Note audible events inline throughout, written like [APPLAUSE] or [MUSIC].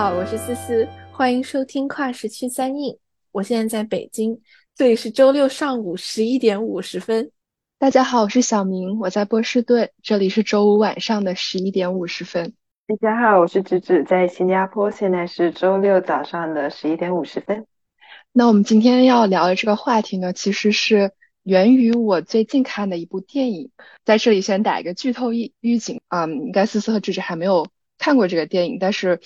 好，我是思思，欢迎收听跨时区三印。我现在在北京，这里是周六上午十一点五十分。大家好，我是小明，我在波士顿，这里是周五晚上的十一点五十分。大家好，我是芷芷，在新加坡，现在是周六早上的十一点五十分。那我们今天要聊的这个话题呢，其实是源于我最近看的一部电影，在这里先打一个剧透预预警啊，应该思思和芷芷还没有看过这个电影，但是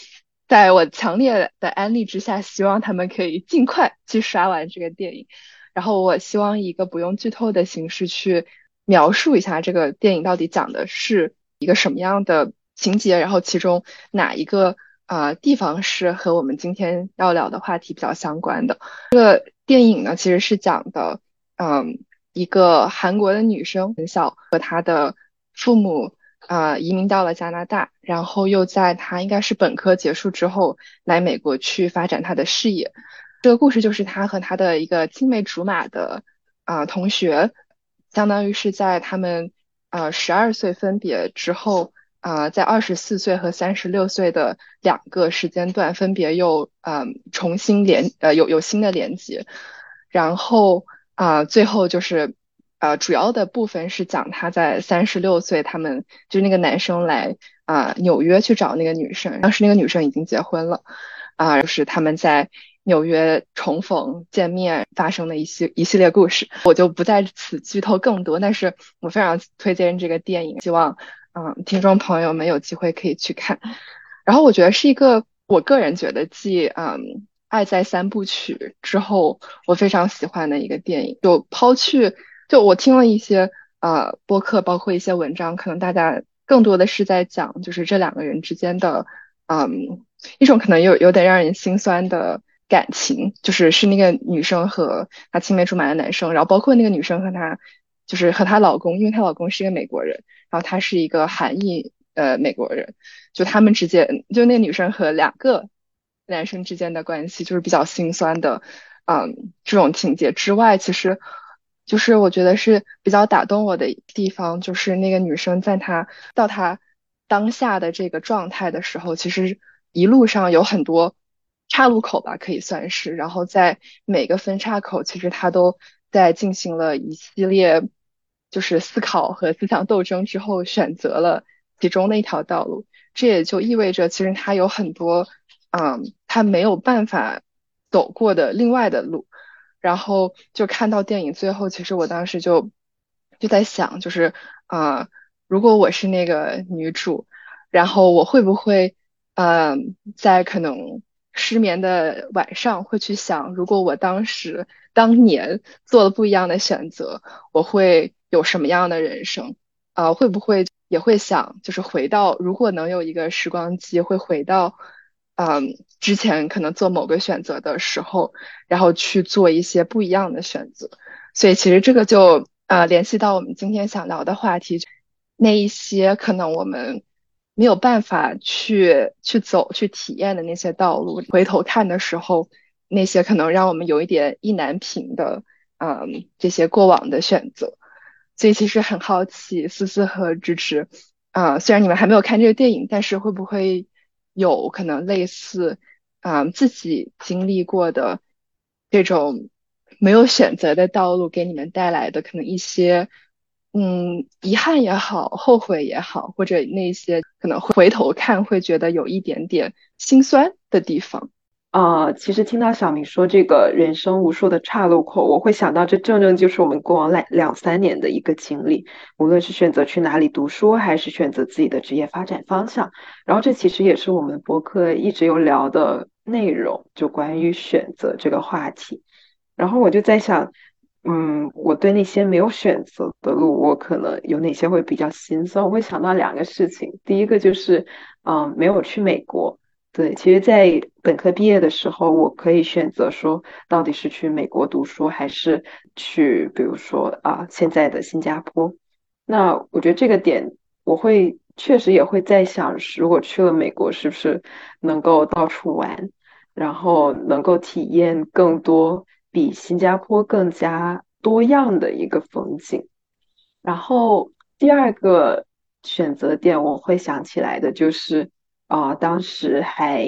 在我强烈的安利之下，希望他们可以尽快去刷完这个电影。然后我希望以一个不用剧透的形式去描述一下这个电影到底讲的是一个什么样的情节，然后其中哪一个啊地方是和我们今天要聊的话题比较相关的。这个电影呢，其实是讲的，嗯，一个韩国的女生很小和她的父母啊移民到了加拿大，然后又在他应该是本科结束之后来美国去发展他的事业。这个故事就是他和他的一个青梅竹马的啊同学，相当于是在他们呃十二岁分别之后啊，在二十四岁和三十六岁的两个时间段分别又嗯重新连呃有有新的连接，然后啊最后就是呃主要的部分是讲他在三十六岁，他们就是那个男生来啊纽约去找那个女生，当时那个女生已经结婚了啊，就是他们在。纽约重逢见面发生的一系一系列故事，我就不在此剧透更多。但是我非常推荐这个电影，希望嗯听众朋友们有机会可以去看。然后我觉得是一个我个人觉得继嗯《爱在三部曲》之后我非常喜欢的一个电影。就抛去就我听了一些呃播客，包括一些文章，可能大家更多的是在讲就是这两个人之间的嗯一种可能有有点让人心酸的。感情就是是那个女生和她青梅竹马的男生，然后包括那个女生和她就是和她老公，因为她老公是一个美国人，然后她是一个韩裔呃美国人，就他们之间就那个女生和两个男生之间的关系就是比较心酸的，嗯，这种情节之外，其实就是我觉得是比较打动我的地方，就是那个女生在她到她当下的这个状态的时候，其实一路上有很多。岔路口吧，可以算是。然后在每个分岔口，其实他都在进行了一系列就是思考和思想斗争之后，选择了其中的一条道路。这也就意味着，其实他有很多嗯，他没有办法走过的另外的路。然后就看到电影最后，其实我当时就就在想，就是啊，如果我是那个女主，然后我会不会嗯，在可能。失眠的晚上会去想，如果我当时当年做了不一样的选择，我会有什么样的人生？啊，会不会也会想，就是回到，如果能有一个时光机，会回到，嗯，之前可能做某个选择的时候，然后去做一些不一样的选择。所以其实这个就呃联系到我们今天想聊的话题，那一些可能我们。没有办法去去走去体验的那些道路，回头看的时候，那些可能让我们有一点意难平的，嗯，这些过往的选择。所以其实很好奇，思思和支持，啊，虽然你们还没有看这个电影，但是会不会有可能类似，啊，自己经历过的这种没有选择的道路，给你们带来的可能一些。嗯，遗憾也好，后悔也好，或者那些可能回头看会觉得有一点点心酸的地方。啊，其实听到小明说这个人生无数的岔路口，我会想到这正正就是我们过往两两三年的一个经历，无论是选择去哪里读书，还是选择自己的职业发展方向。然后这其实也是我们博客一直有聊的内容，就关于选择这个话题。然后我就在想。嗯，我对那些没有选择的路，我可能有哪些会比较心酸？我会想到两个事情，第一个就是，嗯，没有去美国。对，其实，在本科毕业的时候，我可以选择说，到底是去美国读书，还是去，比如说啊，现在的新加坡。那我觉得这个点，我会确实也会在想，如果去了美国，是不是能够到处玩，然后能够体验更多。比新加坡更加多样的一个风景。然后第二个选择点，我会想起来的就是，啊，当时还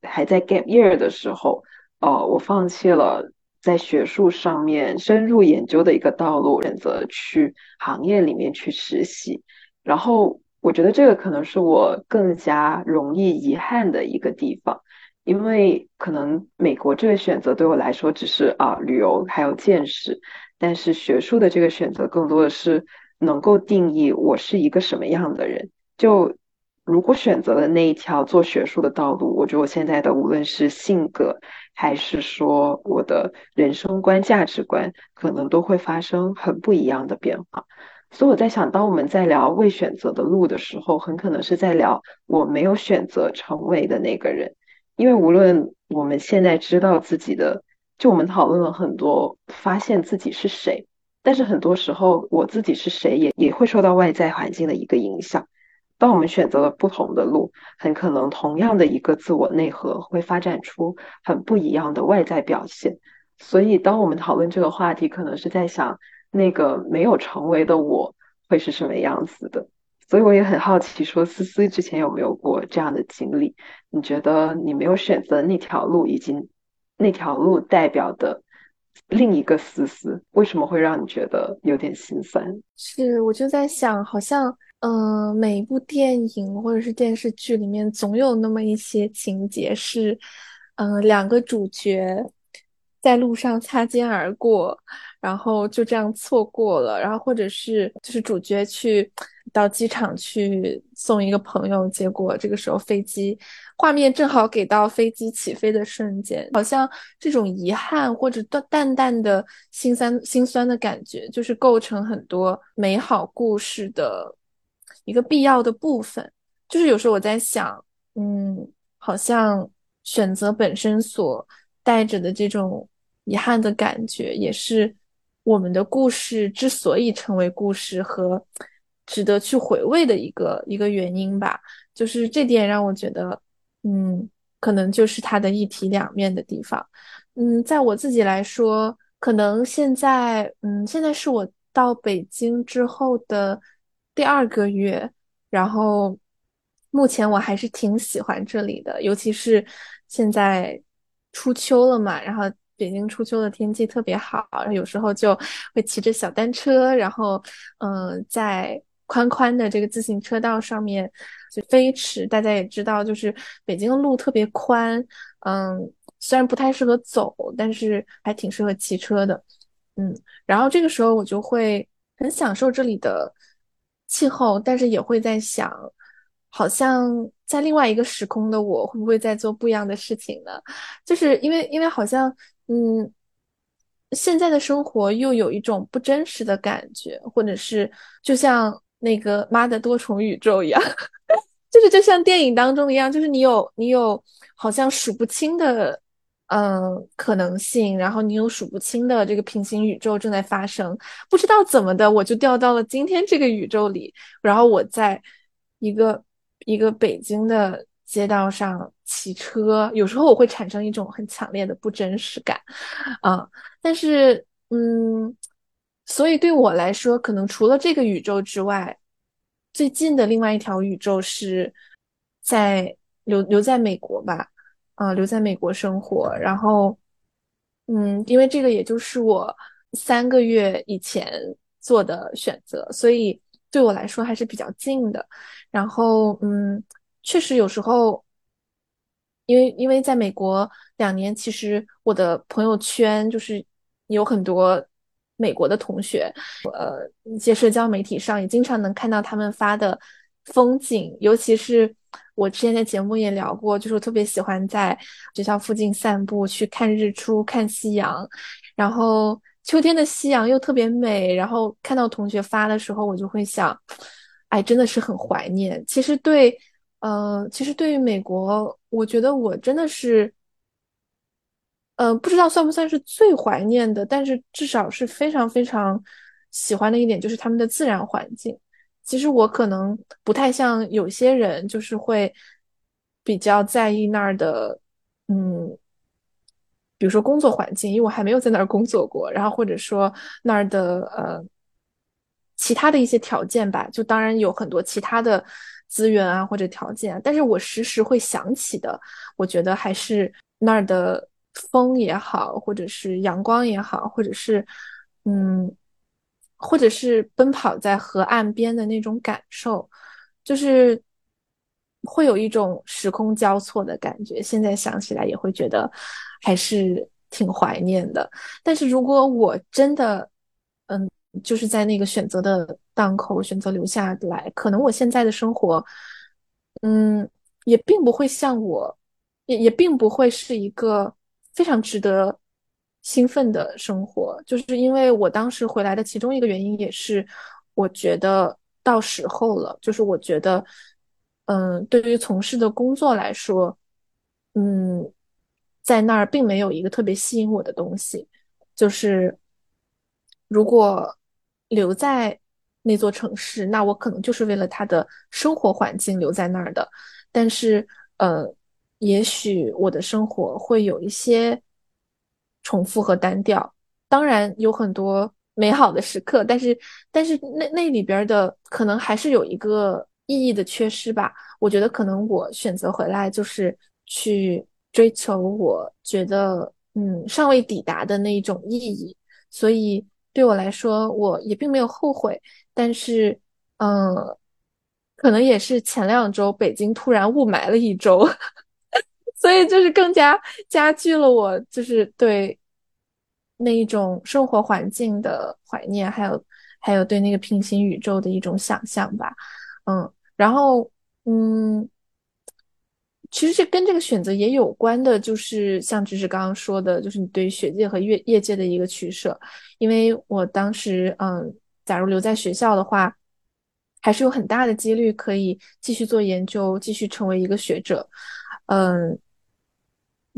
还在 gap year 的时候，呃，我放弃了在学术上面深入研究的一个道路，选择去行业里面去实习。然后我觉得这个可能是我更加容易遗憾的一个地方，因为可能美国这个选择对我来说只是啊旅游还有见识，但是学术的这个选择更多的是能够定义我是一个什么样的人。就如果选择了那一条做学术的道路，我觉得我现在的无论是性格，还是说我的人生观、价值观，可能都会发生很不一样的变化。所以我在想，当我们在聊未选择的路的时候，很可能是在聊我没有选择成为的那个人。因为无论我们现在知道自己的，就我们讨论了很多，发现自己是谁，但是很多时候我自己是谁，也也会受到外在环境的一个影响。当我们选择了不同的路，很可能同样的一个自我内核会发展出很不一样的外在表现。所以，当我们讨论这个话题，可能是在想那个没有成为的我会是什么样子的。所以，我也很好奇，说思思之前有没有过这样的经历？你觉得你没有选择那条路，以及那条路代表的另一个思思，为什么会让你觉得有点心酸？是，我就在想，好像。嗯，每一部电影或者是电视剧里面，总有那么一些情节是，嗯，两个主角在路上擦肩而过，然后就这样错过了，然后或者是就是主角去到机场去送一个朋友，结果这个时候飞机画面正好给到飞机起飞的瞬间，好像这种遗憾或者淡淡淡的心酸心酸的感觉，就是构成很多美好故事的。一个必要的部分，就是有时候我在想，嗯，好像选择本身所带着的这种遗憾的感觉，也是我们的故事之所以成为故事和值得去回味的一个一个原因吧。就是这点让我觉得，嗯，可能就是它的一体两面的地方。嗯，在我自己来说，可能现在，嗯，现在是我到北京之后的。第二个月，然后目前我还是挺喜欢这里的，尤其是现在初秋了嘛，然后北京初秋的天气特别好，然后有时候就会骑着小单车，然后嗯，在宽宽的这个自行车道上面就飞驰。大家也知道，就是北京的路特别宽，嗯，虽然不太适合走，但是还挺适合骑车的，嗯，然后这个时候我就会很享受这里的。气候，但是也会在想，好像在另外一个时空的我，会不会在做不一样的事情呢？就是因为，因为好像，嗯，现在的生活又有一种不真实的感觉，或者是就像那个妈的多重宇宙一样，[LAUGHS] 就是就像电影当中一样，就是你有你有好像数不清的。嗯，可能性，然后你有数不清的这个平行宇宙正在发生，不知道怎么的，我就掉到了今天这个宇宙里，然后我在一个一个北京的街道上骑车，有时候我会产生一种很强烈的不真实感，啊，但是，嗯，所以对我来说，可能除了这个宇宙之外，最近的另外一条宇宙是在留留在美国吧。啊，留在美国生活，然后，嗯，因为这个也就是我三个月以前做的选择，所以对我来说还是比较近的。然后，嗯，确实有时候，因为因为在美国两年，其实我的朋友圈就是有很多美国的同学，呃，一些社交媒体上也经常能看到他们发的风景，尤其是。我之前在节目也聊过，就是我特别喜欢在学校附近散步，去看日出、看夕阳。然后秋天的夕阳又特别美，然后看到同学发的时候，我就会想，哎，真的是很怀念。其实对，呃，其实对于美国，我觉得我真的是，呃，不知道算不算是最怀念的，但是至少是非常非常喜欢的一点，就是他们的自然环境。其实我可能不太像有些人，就是会比较在意那儿的，嗯，比如说工作环境，因为我还没有在那儿工作过，然后或者说那儿的呃其他的一些条件吧，就当然有很多其他的资源啊或者条件，但是我时时会想起的，我觉得还是那儿的风也好，或者是阳光也好，或者是嗯，或者是奔跑在河岸边的那种感受，就是会有一种时空交错的感觉。现在想起来也会觉得还是挺怀念的。但是如果我真的嗯。就是在那个选择的档口选择留下来，可能我现在的生活，嗯，也并不会像我，也也并不会是一个非常值得兴奋的生活。就是因为我当时回来的其中一个原因，也是我觉得到时候了。就是我觉得，嗯，对于从事的工作来说，嗯，在那儿并没有一个特别吸引我的东西，就是如果。留在那座城市，那我可能就是为了他的生活环境留在那儿的。但是，呃，也许我的生活会有一些重复和单调。当然有很多美好的时刻，但是，但是那那里边的可能还是有一个意义的缺失吧。我觉得可能我选择回来就是去追求我觉得嗯尚未抵达的那一种意义，所以。对我来说，我也并没有后悔，但是，嗯，可能也是前两周北京突然雾霾了一周，所以就是更加加剧了我就是对那一种生活环境的怀念，还有还有对那个平行宇宙的一种想象吧，嗯，然后，嗯。其实这跟这个选择也有关的，就是像芝芝刚刚说的，就是你对学界和业业界的一个取舍。因为我当时，嗯，假如留在学校的话，还是有很大的几率可以继续做研究，继续成为一个学者。嗯，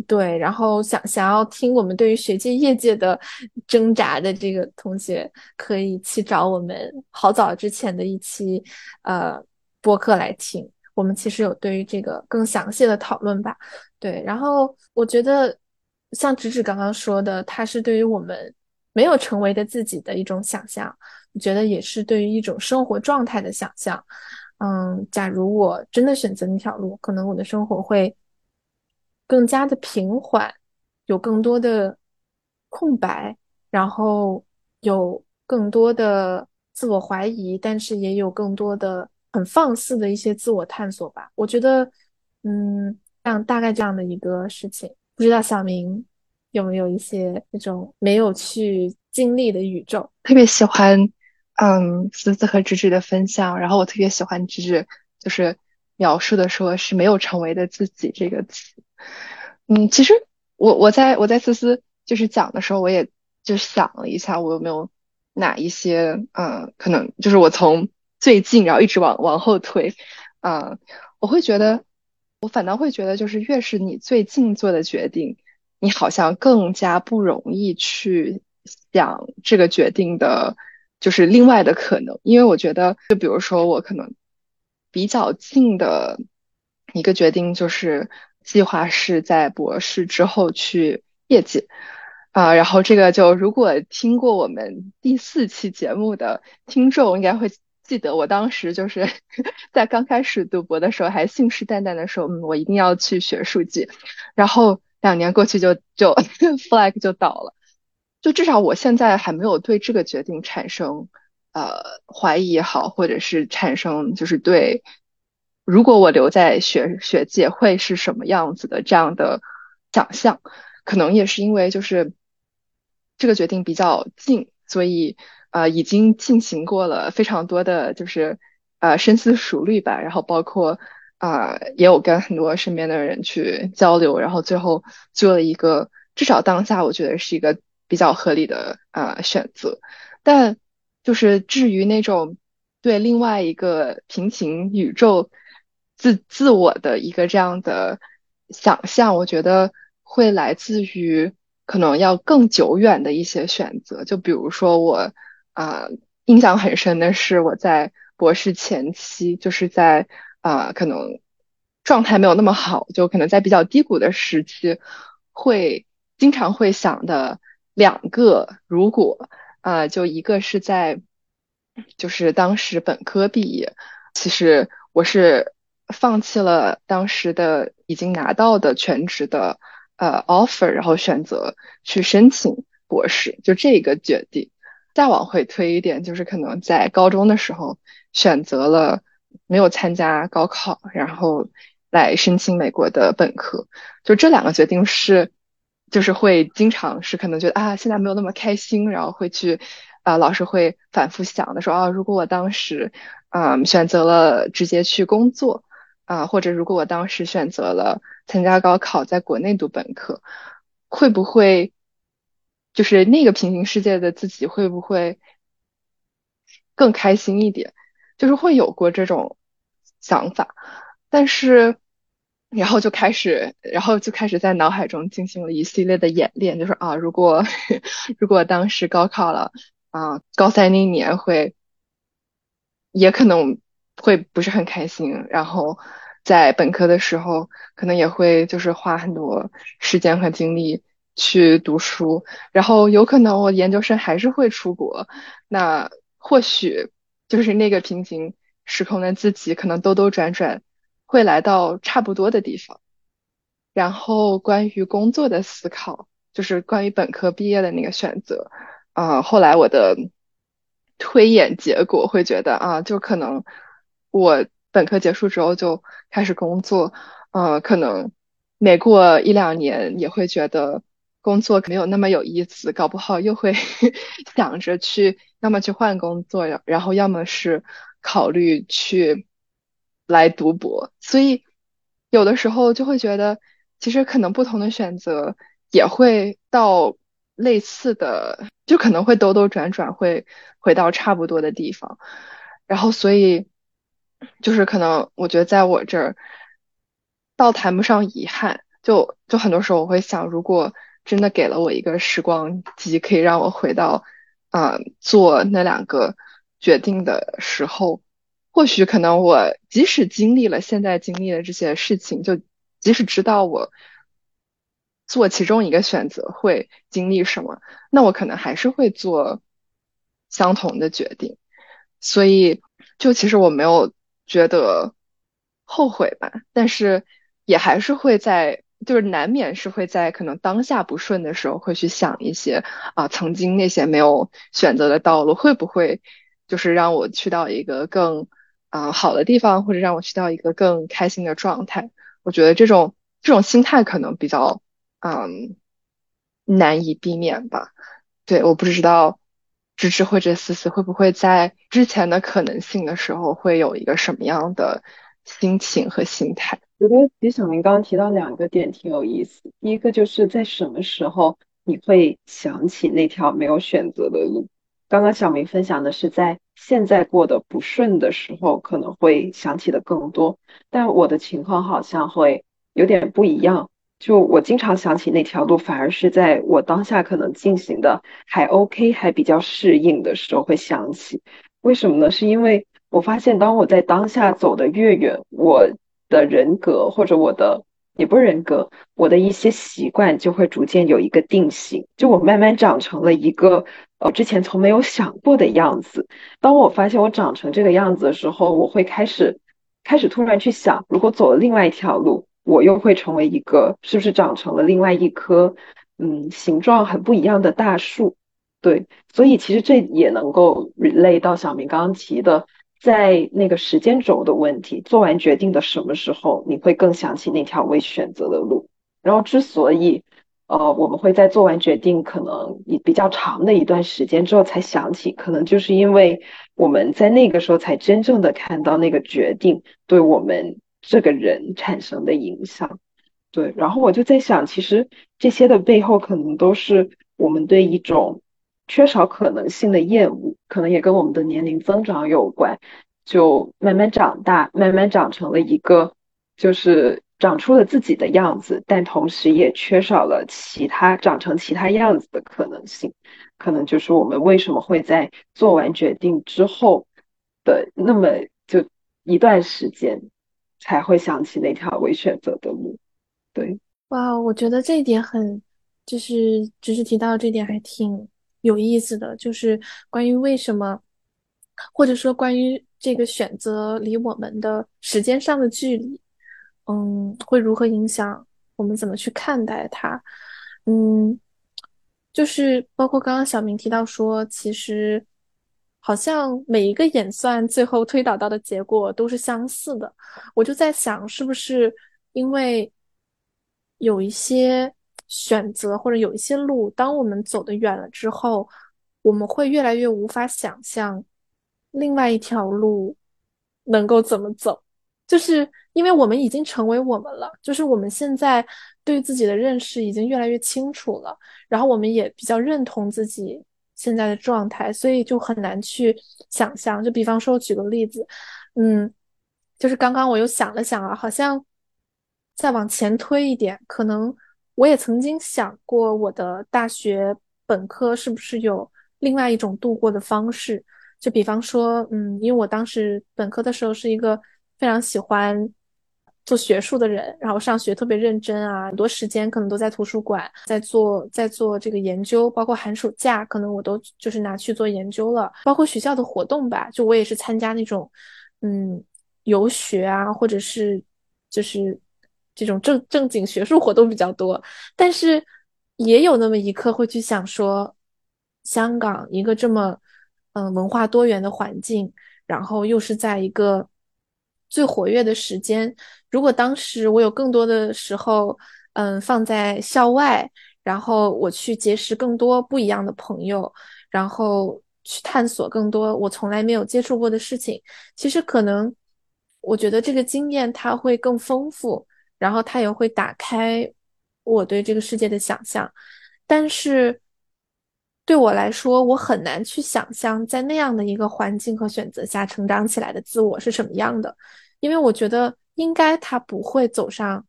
对。然后想想要听我们对于学界业界的挣扎的这个同学，可以去找我们好早之前的一期呃播客来听。我们其实有对于这个更详细的讨论吧，对。然后我觉得，像直指刚刚说的，它是对于我们没有成为的自己的一种想象。我觉得也是对于一种生活状态的想象。嗯，假如我真的选择那条路，可能我的生活会更加的平缓，有更多的空白，然后有更多的自我怀疑，但是也有更多的。很放肆的一些自我探索吧，我觉得，嗯，像大概这样的一个事情，不知道小明有没有一些那种没有去经历的宇宙？特别喜欢，嗯，思思和芝芝的分享，然后我特别喜欢芝芝就是描述的说是没有成为的自己这个词。嗯，其实我我在我在思思就是讲的时候，我也就想了一下，我有没有哪一些，嗯，可能就是我从。最近，然后一直往往后推，啊，我会觉得，我反倒会觉得，就是越是你最近做的决定，你好像更加不容易去想这个决定的，就是另外的可能。因为我觉得，就比如说我可能比较近的一个决定，就是计划是在博士之后去业界，啊，然后这个就如果听过我们第四期节目的听众，应该会。记得我当时就是 [LAUGHS] 在刚开始读博的时候，还信誓旦旦的说，嗯，我一定要去学术界。然后两年过去，就就 [LAUGHS] flag 就倒了。就至少我现在还没有对这个决定产生呃怀疑也好，或者是产生就是对如果我留在学学界会是什么样子的这样的想象。可能也是因为就是这个决定比较近，所以。呃，已经进行过了非常多的就是呃深思熟虑吧，然后包括啊也有跟很多身边的人去交流，然后最后做了一个至少当下我觉得是一个比较合理的呃选择。但就是至于那种对另外一个平行宇宙自自我的一个这样的想象，我觉得会来自于可能要更久远的一些选择，就比如说我。啊，印象很深的是我在博士前期，就是在啊，可能状态没有那么好，就可能在比较低谷的时期，会经常会想的两个如果啊，就一个是在就是当时本科毕业，其实。我是放弃了当时的已经拿到的全职的呃 offer，然后选择去申请博士，就这个决定。再往回推一点，就是可能在高中的时候选择了没有参加高考，然后来申请美国的本科。就这两个决定是，就是会经常是可能觉得啊，现在没有那么开心，然后会去啊，老师会反复想的说啊，如果我当时嗯选择了直接去工作啊，或者如果我当时选择了参加高考，在国内读本科，会不会？就是那个平行世界的自己会不会更开心一点？就是会有过这种想法，但是然后就开始，然后就开始在脑海中进行了一系列的演练，就是啊，如果 [LAUGHS] 如果当时高考了啊，高三那年会也可能会不是很开心，然后在本科的时候可能也会就是花很多时间和精力。去读书，然后有可能我研究生还是会出国，那或许就是那个平行时空的自己，可能兜兜转转会来到差不多的地方。然后关于工作的思考，就是关于本科毕业的那个选择，啊，后来我的推演结果会觉得啊，就可能我本科结束之后就开始工作，呃，可能每过一两年也会觉得。工作没有那么有意思，搞不好又会 [LAUGHS] 想着去，要么去换工作，然后要么是考虑去来读博。所以有的时候就会觉得，其实可能不同的选择也会到类似的，就可能会兜兜转转，会回到差不多的地方。然后所以就是可能我觉得在我这儿倒谈不上遗憾，就就很多时候我会想，如果。真的给了我一个时光机，可以让我回到，啊，做那两个决定的时候，或许可能我即使经历了现在经历的这些事情，就即使知道我做其中一个选择会经历什么，那我可能还是会做相同的决定。所以，就其实我没有觉得后悔吧，但是也还是会在。就是难免是会在可能当下不顺的时候，会去想一些啊，曾经那些没有选择的道路，会不会就是让我去到一个更啊好的地方，或者让我去到一个更开心的状态？我觉得这种这种心态可能比较嗯难以避免吧。对，我不知道芝芝或者思思会不会在之前的可能性的时候，会有一个什么样的心情和心态。我觉得李小明刚刚提到两个点挺有意思，第一个就是在什么时候你会想起那条没有选择的路。刚刚小明分享的是在现在过得不顺的时候可能会想起的更多，但我的情况好像会有点不一样。就我经常想起那条路，反而是在我当下可能进行的还 OK 还比较适应的时候会想起。为什么呢？是因为我发现当我在当下走得越远，我的人格或者我的也不是人格，我的一些习惯就会逐渐有一个定型，就我慢慢长成了一个呃之前从没有想过的样子。当我发现我长成这个样子的时候，我会开始开始突然去想，如果走了另外一条路，我又会成为一个是不是长成了另外一棵嗯形状很不一样的大树？对，所以其实这也能够 relate 到小明刚刚提的。在那个时间轴的问题，做完决定的什么时候，你会更想起那条未选择的路？然后之所以，呃，我们会在做完决定可能比较长的一段时间之后才想起，可能就是因为我们在那个时候才真正的看到那个决定对我们这个人产生的影响。对，然后我就在想，其实这些的背后可能都是我们对一种。缺少可能性的厌恶，可能也跟我们的年龄增长有关，就慢慢长大，慢慢长成了一个，就是长出了自己的样子，但同时也缺少了其他长成其他样子的可能性。可能就是我们为什么会在做完决定之后的那么就一段时间，才会想起那条未选择的路。对，哇，我觉得这一点很，就是只是提到这点还挺。有意思的就是关于为什么，或者说关于这个选择离我们的时间上的距离，嗯，会如何影响我们怎么去看待它？嗯，就是包括刚刚小明提到说，其实好像每一个演算最后推导到的结果都是相似的。我就在想，是不是因为有一些选择或者有一些路，当我们走得远了之后，我们会越来越无法想象另外一条路能够怎么走。就是因为我们已经成为我们了，就是我们现在对自己的认识已经越来越清楚了，然后我们也比较认同自己现在的状态，所以就很难去想象。就比方说，我举个例子，嗯，就是刚刚我又想了想啊，好像再往前推一点，可能我也曾经想过，我的大学本科是不是有另外一种度过的方式？就比方说，嗯，因为我当时本科的时候是一个。非常喜欢做学术的人，然后上学特别认真啊，很多时间可能都在图书馆，在做在做这个研究，包括寒暑假可能我都就是拿去做研究了，包括学校的活动吧，就我也是参加那种嗯游学啊，或者是就是这种正正经学术活动比较多，但是也有那么一刻会去想说，香港一个这么嗯文化多元的环境，然后又是在一个。最活跃的时间，如果当时我有更多的时候，嗯，放在校外，然后我去结识更多不一样的朋友，然后去探索更多我从来没有接触过的事情，其实可能，我觉得这个经验它会更丰富，然后它也会打开我对这个世界的想象，但是。对我来说，我很难去想象在那样的一个环境和选择下成长起来的自我是什么样的，因为我觉得应该他不会走上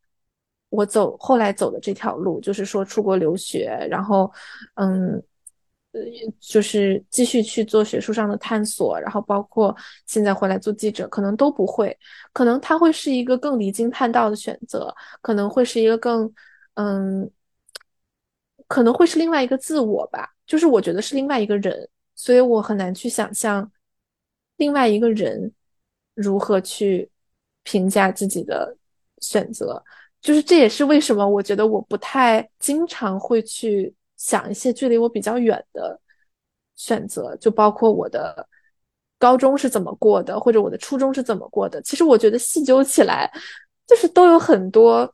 我走后来走的这条路，就是说出国留学，然后，嗯，呃，就是继续去做学术上的探索，然后包括现在回来做记者，可能都不会，可能他会是一个更离经叛道的选择，可能会是一个更，嗯，可能会是另外一个自我吧。就是我觉得是另外一个人，所以我很难去想象另外一个人如何去评价自己的选择。就是这也是为什么我觉得我不太经常会去想一些距离我比较远的选择，就包括我的高中是怎么过的，或者我的初中是怎么过的。其实我觉得细究起来，就是都有很多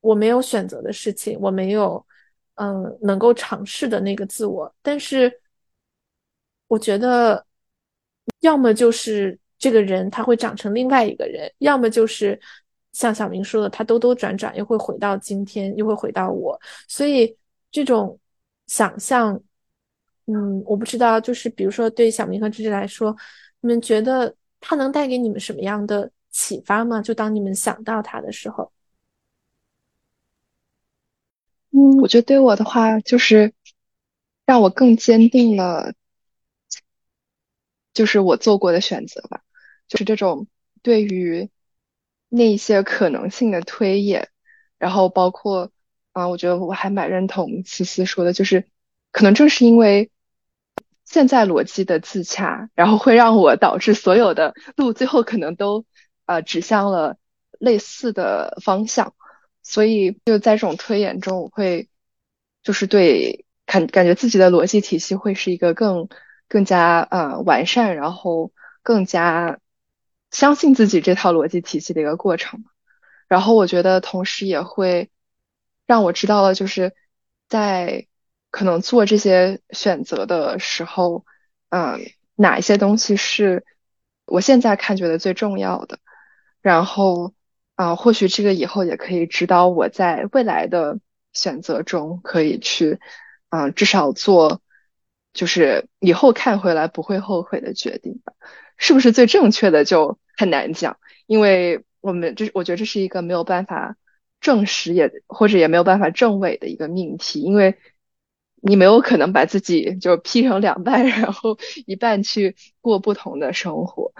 我没有选择的事情，我没有。嗯，能够尝试的那个自我，但是我觉得，要么就是这个人他会长成另外一个人，要么就是像小明说的，他兜兜转转又会回到今天，又会回到我。所以这种想象，嗯，我不知道，就是比如说对小明和芝芝来说，你们觉得他能带给你们什么样的启发吗？就当你们想到他的时候。嗯，我觉得对我的话，就是让我更坚定了，就是我做过的选择吧，就是这种对于那些可能性的推演，然后包括啊，我觉得我还蛮认同思思说的，就是可能正是因为现在逻辑的自洽，然后会让我导致所有的路最后可能都呃指向了类似的方向。所以就在这种推演中，我会就是对感感觉自己的逻辑体系会是一个更更加呃完善，然后更加相信自己这套逻辑体系的一个过程。然后我觉得同时也会让我知道了，就是在可能做这些选择的时候，嗯，哪一些东西是我现在看觉得最重要的，然后。啊，或许这个以后也可以指导我在未来的选择中，可以去，啊，至少做，就是以后看回来不会后悔的决定吧。是不是最正确的就很难讲，因为我们这，我觉得这是一个没有办法证实，也或者也没有办法证伪的一个命题，因为你没有可能把自己就劈成两半，[LAUGHS] 然后一半去过不同的生活。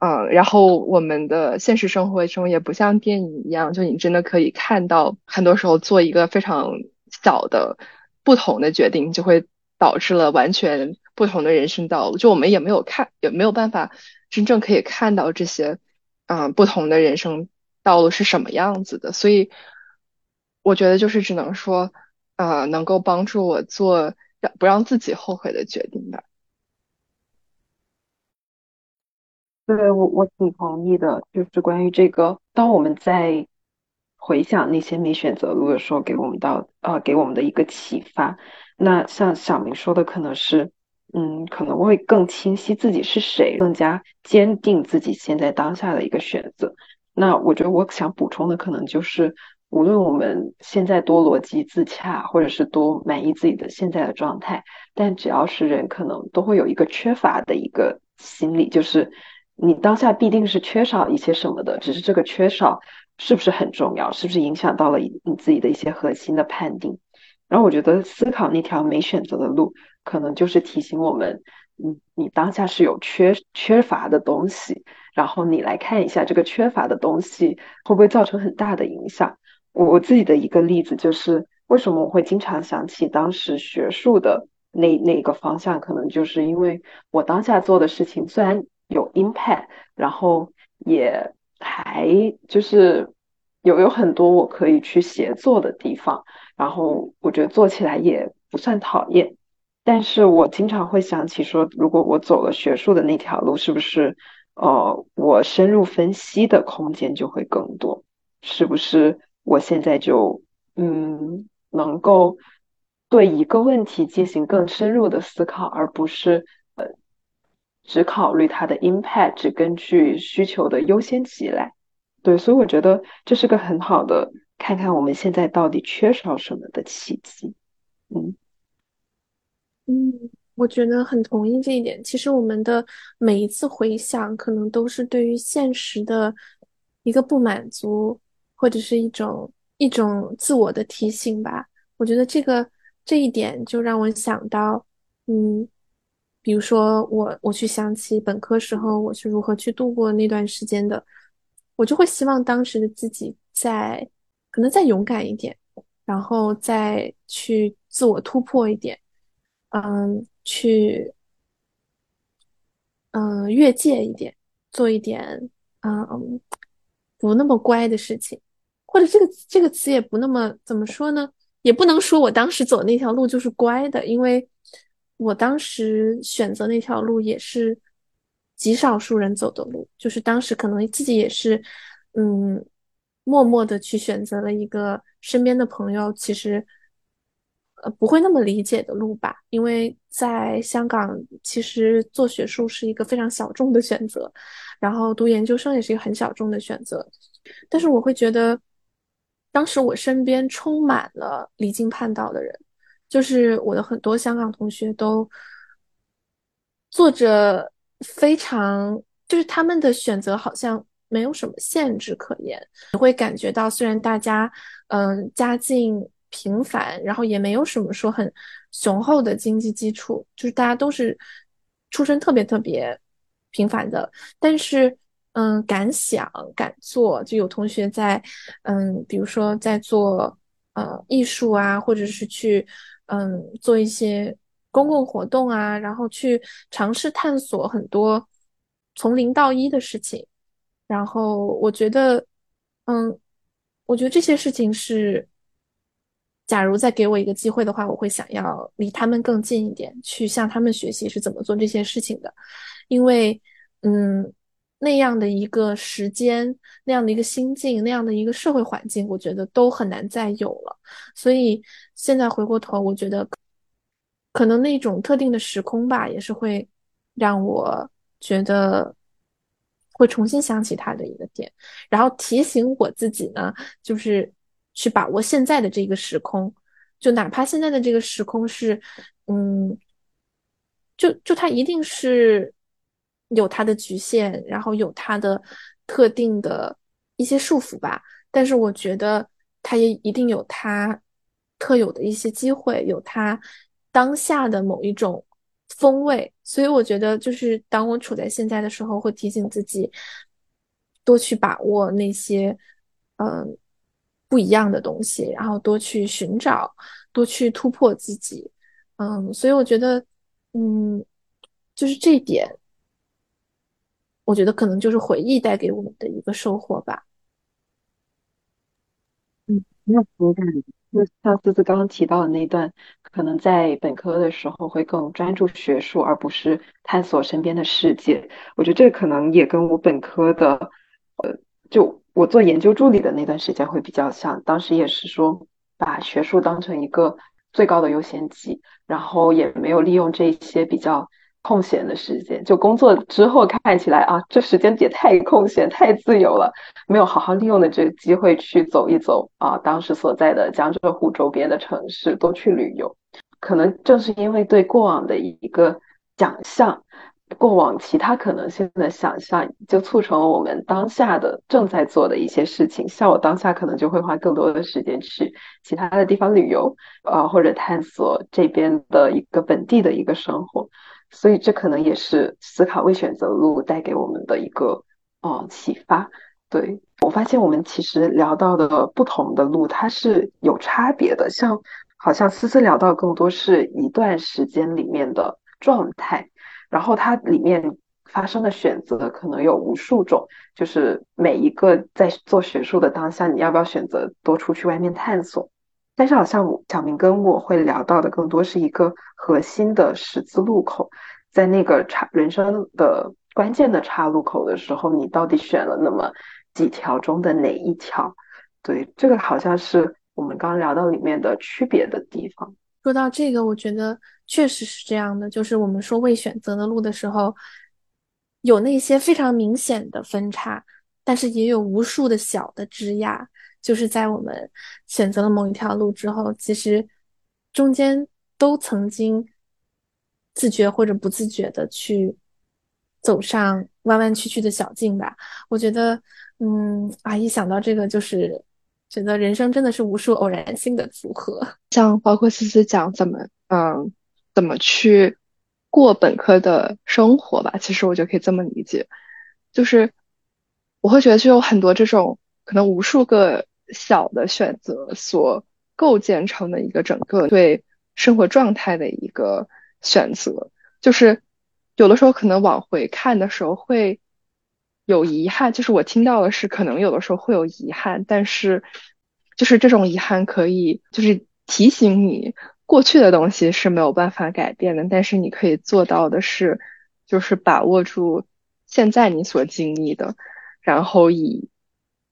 嗯，然后我们的现实生活中也不像电影一样，就你真的可以看到，很多时候做一个非常小的不同的决定，就会导致了完全不同的人生道路。就我们也没有看，也没有办法真正可以看到这些，嗯，不同的人生道路是什么样子的。所以，我觉得就是只能说，呃，能够帮助我做让不让自己后悔的决定吧。对我，我挺同意的。就是关于这个，当我们在回想那些没选择路的时候，给我们到呃给我们的一个启发。那像小明说的，可能是，嗯，可能会更清晰自己是谁，更加坚定自己现在当下的一个选择。那我觉得我想补充的，可能就是，无论我们现在多逻辑自洽，或者是多满意自己的现在的状态，但只要是人，可能都会有一个缺乏的一个心理，就是。你当下必定是缺少一些什么的，只是这个缺少是不是很重要，是不是影响到了你自己的一些核心的判定？然后我觉得思考那条没选择的路，可能就是提醒我们，嗯，你当下是有缺缺乏的东西，然后你来看一下这个缺乏的东西会不会造成很大的影响。我我自己的一个例子就是，为什么我会经常想起当时学术的那那个方向，可能就是因为我当下做的事情虽然。有 impact，然后也还就是有有很多我可以去协作的地方，然后我觉得做起来也不算讨厌。但是我经常会想起说，如果我走了学术的那条路，是不是呃我深入分析的空间就会更多？是不是我现在就嗯能够对一个问题进行更深入的思考，而不是。只考虑它的 impact，只根据需求的优先级来，对，所以我觉得这是个很好的看看我们现在到底缺少什么的契机。嗯嗯，我觉得很同意这一点。其实我们的每一次回想，可能都是对于现实的一个不满足，或者是一种一种自我的提醒吧。我觉得这个这一点就让我想到，嗯。比如说我我去想起本科时候我是如何去度过那段时间的，我就会希望当时的自己再可能再勇敢一点，然后再去自我突破一点，嗯，去嗯越界一点，做一点嗯不那么乖的事情，或者这个这个词也不那么怎么说呢？也不能说我当时走那条路就是乖的，因为。我当时选择那条路也是极少数人走的路，就是当时可能自己也是，嗯，默默的去选择了一个身边的朋友其实，呃，不会那么理解的路吧。因为在香港，其实做学术是一个非常小众的选择，然后读研究生也是一个很小众的选择。但是我会觉得，当时我身边充满了离经叛道的人。就是我的很多香港同学都做着非常，就是他们的选择好像没有什么限制可言。你会感觉到，虽然大家嗯家境平凡，然后也没有什么说很雄厚的经济基础，就是大家都是出身特别特别平凡的，但是嗯敢想敢做，就有同学在嗯比如说在做呃艺术啊，或者是去。嗯，做一些公共活动啊，然后去尝试探索很多从零到一的事情。然后我觉得，嗯，我觉得这些事情是，假如再给我一个机会的话，我会想要离他们更近一点，去向他们学习是怎么做这些事情的。因为，嗯，那样的一个时间，那样的一个心境，那样的一个社会环境，我觉得都很难再有了。所以。现在回过头，我觉得可能那种特定的时空吧，也是会让我觉得会重新想起他的一个点，然后提醒我自己呢，就是去把握现在的这个时空，就哪怕现在的这个时空是，嗯，就就它一定是有它的局限，然后有它的特定的一些束缚吧，但是我觉得它也一定有它。特有的一些机会，有它当下的某一种风味，所以我觉得，就是当我处在现在的时候，会提醒自己多去把握那些嗯不一样的东西，然后多去寻找，多去突破自己，嗯，所以我觉得，嗯，就是这一点，我觉得可能就是回忆带给我们的一个收获吧。嗯，那我感觉就像思思刚刚提到的那段，可能在本科的时候会更专注学术，而不是探索身边的世界。我觉得这可能也跟我本科的，呃，就我做研究助理的那段时间会比较像。当时也是说，把学术当成一个最高的优先级，然后也没有利用这些比较。空闲的时间，就工作之后看起来啊，这时间也太空闲、太自由了，没有好好利用的这个机会去走一走啊，当时所在的江浙沪周边的城市，多去旅游。可能正是因为对过往的一个想象，过往其他可能性的想象，就促成了我们当下的正在做的一些事情。像我当下可能就会花更多的时间去其他的地方旅游，啊，或者探索这边的一个本地的一个生活。所以这可能也是思考未选择路带给我们的一个哦启发。对我发现我们其实聊到的不同的路，它是有差别的。像好像思思聊到更多是一段时间里面的状态，然后它里面发生的选择可能有无数种，就是每一个在做学术的当下，你要不要选择多出去外面探索？但是好像小明跟我会聊到的更多是一个核心的十字路口，在那个岔人生的关键的岔路口的时候，你到底选了那么几条中的哪一条？对，这个好像是我们刚刚聊到里面的区别的地方。说到这个，我觉得确实是这样的，就是我们说未选择的路的时候，有那些非常明显的分叉，但是也有无数的小的枝桠。就是在我们选择了某一条路之后，其实中间都曾经自觉或者不自觉的去走上弯弯曲曲的小径吧。我觉得，嗯啊，一想到这个，就是觉得人生真的是无数偶然性的组合。[LAUGHS] 像包括思思讲怎么，嗯，怎么去过本科的生活吧。其实我就可以这么理解，就是我会觉得就有很多这种。可能无数个小的选择所构建成的一个整个对生活状态的一个选择，就是有的时候可能往回看的时候会有遗憾，就是我听到的是可能有的时候会有遗憾，但是就是这种遗憾可以就是提醒你过去的东西是没有办法改变的，但是你可以做到的是就是把握住现在你所经历的，然后以。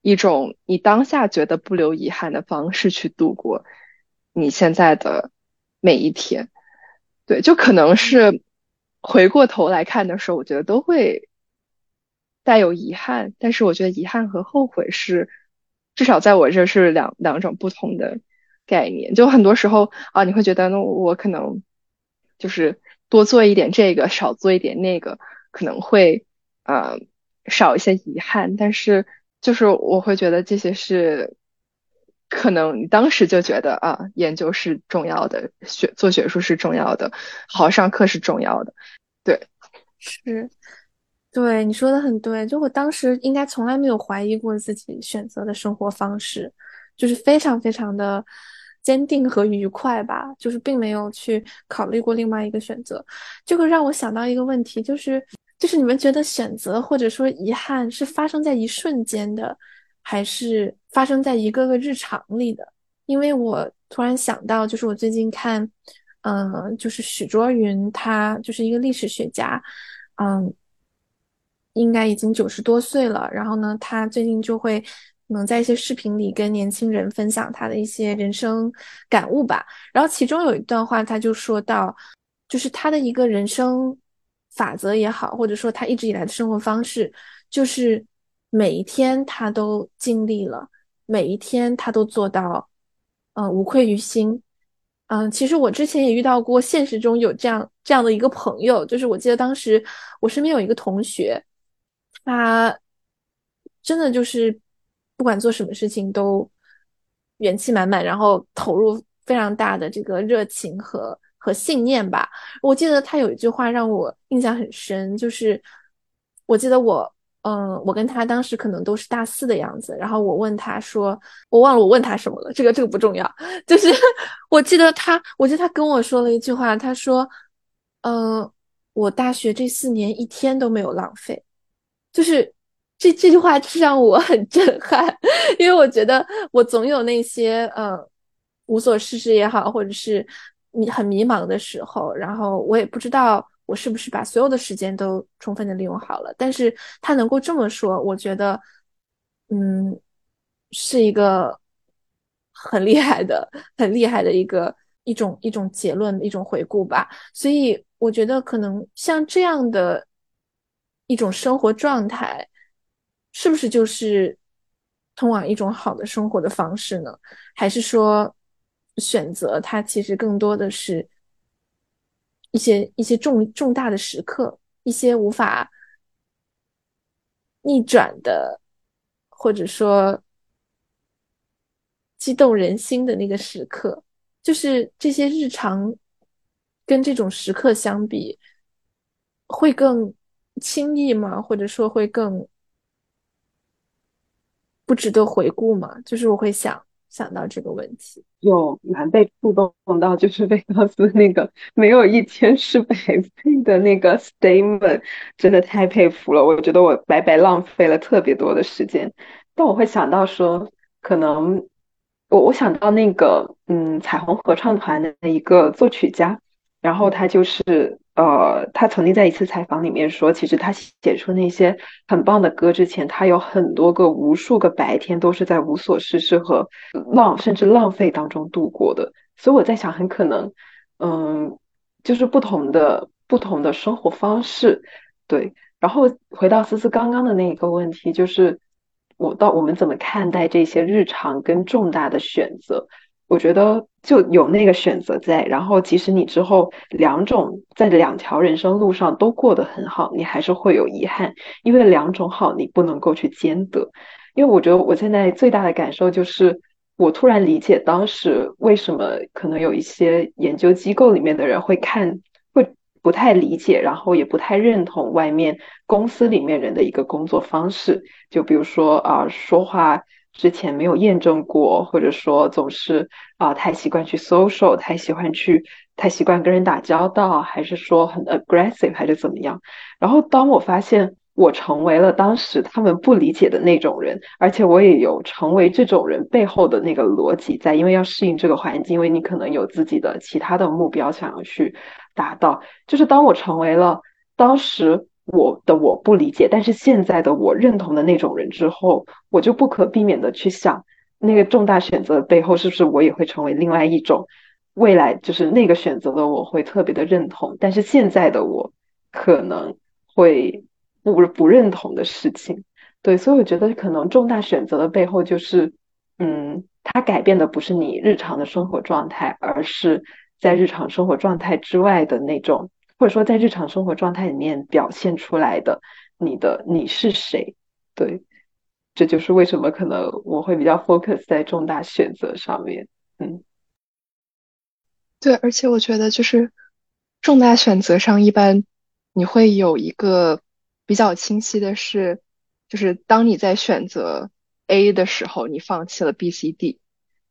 一种你当下觉得不留遗憾的方式去度过你现在的每一天，对，就可能是回过头来看的时候，我觉得都会带有遗憾，但是我觉得遗憾和后悔是至少在我这是两两种不同的概念。就很多时候啊，你会觉得那我可能就是多做一点这个，少做一点那个，可能会呃少一些遗憾，但是。就是我会觉得这些是，可能你当时就觉得啊，研究是重要的，学做学术是重要的，好好上课是重要的，对，是，对你说的很对，就我当时应该从来没有怀疑过自己选择的生活方式，就是非常非常的坚定和愉快吧，就是并没有去考虑过另外一个选择，这个让我想到一个问题，就是。就是你们觉得选择或者说遗憾是发生在一瞬间的，还是发生在一个个日常里的？因为我突然想到，就是我最近看，嗯，就是许卓云，他就是一个历史学家，嗯，应该已经九十多岁了。然后呢，他最近就会能在一些视频里跟年轻人分享他的一些人生感悟吧。然后其中有一段话，他就说到，就是他的一个人生。法则也好，或者说他一直以来的生活方式，就是每一天他都尽力了，每一天他都做到，嗯，无愧于心。嗯，其实我之前也遇到过，现实中有这样这样的一个朋友，就是我记得当时我身边有一个同学，他真的就是不管做什么事情都元气满满，然后投入非常大的这个热情和。和信念吧，我记得他有一句话让我印象很深，就是我记得我，嗯，我跟他当时可能都是大四的样子，然后我问他说，我忘了我问他什么了，这个这个不重要，[LAUGHS] 就是我记得他，我记得他跟我说了一句话，他说，嗯，我大学这四年一天都没有浪费，就是这这句话是让我很震撼，因为我觉得我总有那些嗯无所事事也好，或者是你很迷茫的时候，然后我也不知道我是不是把所有的时间都充分的利用好了。但是他能够这么说，我觉得嗯是一个很厉害的、很厉害的一个一种一种结论、一种回顾吧。所以我觉得可能像这样的。一种生活状态，是不是就是通往一种好的生活的方式呢？还是说，选择它其实更多的是一些一些重重大的时刻，一些无法逆转的，或者说激动人心的那个时刻，就是这些日常跟这种时刻相比，会更。轻易吗？或者说会更不值得回顾吗？就是我会想想到这个问题，有蛮被触动到，就是贝克斯那个没有一天是白费的那个 statement，真的太佩服了。我觉得我白白浪费了特别多的时间，但我会想到说，可能我我想到那个嗯，彩虹合唱团的一个作曲家，然后他就是。呃，他曾经在一次采访里面说，其实他写出那些很棒的歌之前，他有很多个、无数个白天都是在无所事事和浪甚至浪费当中度过的。所以我在想，很可能，嗯，就是不同的不同的生活方式，对。然后回到思思刚刚的那一个问题，就是我到我们怎么看待这些日常跟重大的选择？我觉得就有那个选择在，然后即使你之后两种在两条人生路上都过得很好，你还是会有遗憾，因为两种好你不能够去兼得。因为我觉得我现在最大的感受就是，我突然理解当时为什么可能有一些研究机构里面的人会看会不太理解，然后也不太认同外面公司里面人的一个工作方式，就比如说啊说话。之前没有验证过，或者说总是啊太习惯去 social，太喜欢去，太习惯跟人打交道，还是说很 aggressive，还是怎么样？然后当我发现我成为了当时他们不理解的那种人，而且我也有成为这种人背后的那个逻辑在，因为要适应这个环境，因为你可能有自己的其他的目标想要去达到。就是当我成为了当时。我的我不理解，但是现在的我认同的那种人之后，我就不可避免的去想，那个重大选择的背后是不是我也会成为另外一种未来，就是那个选择的我会特别的认同，但是现在的我可能会不不认同的事情。对，所以我觉得可能重大选择的背后就是，嗯，它改变的不是你日常的生活状态，而是在日常生活状态之外的那种。或者说，在日常生活状态里面表现出来的你的你是谁？对，这就是为什么可能我会比较 focus 在重大选择上面。嗯，对，而且我觉得就是重大选择上，一般你会有一个比较清晰的是，就是当你在选择 A 的时候，你放弃了 B、C、D。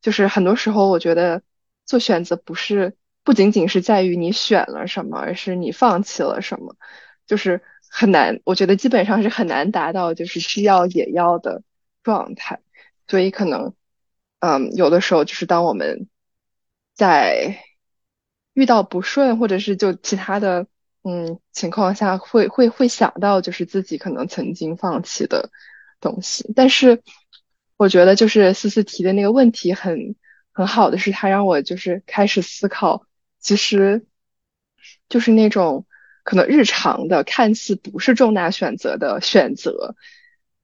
就是很多时候，我觉得做选择不是。不仅仅是在于你选了什么，而是你放弃了什么，就是很难。我觉得基本上是很难达到就是既要也要的状态。所以可能，嗯，有的时候就是当我们在遇到不顺或者是就其他的嗯情况下，会会会想到就是自己可能曾经放弃的东西。但是我觉得就是思思提的那个问题很很好的是，他让我就是开始思考。其实，就是那种可能日常的、看似不是重大选择的选择，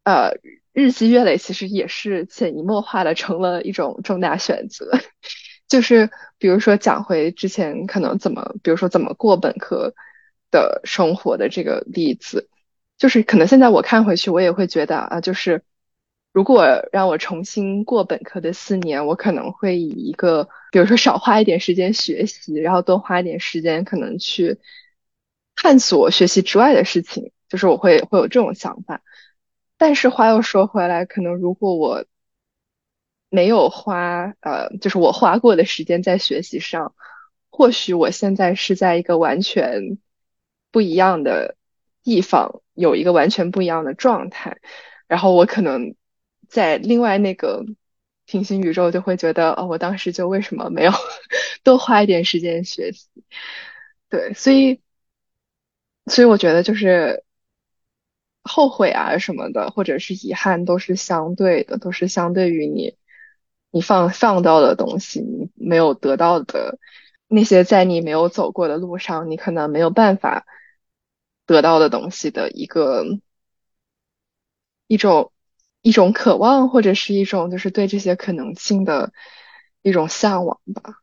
呃，日积月累，其实也是潜移默化的成了一种重大选择。[LAUGHS] 就是比如说讲回之前可能怎么，比如说怎么过本科的生活的这个例子，就是可能现在我看回去，我也会觉得啊，就是。如果让我重新过本科的四年，我可能会以一个，比如说少花一点时间学习，然后多花一点时间可能去探索学习之外的事情，就是我会会有这种想法。但是话又说回来，可能如果我没有花，呃，就是我花过的时间在学习上，或许我现在是在一个完全不一样的地方。有一个完全不一样的状态，然后我可能在另外那个平行宇宙就会觉得，哦，我当时就为什么没有多花一点时间学习？对，所以，所以我觉得就是后悔啊什么的，或者是遗憾，都是相对的，都是相对于你你放放到的东西，你没有得到的那些，在你没有走过的路上，你可能没有办法。得到的东西的一个一种一种渴望，或者是一种就是对这些可能性的一种向往吧。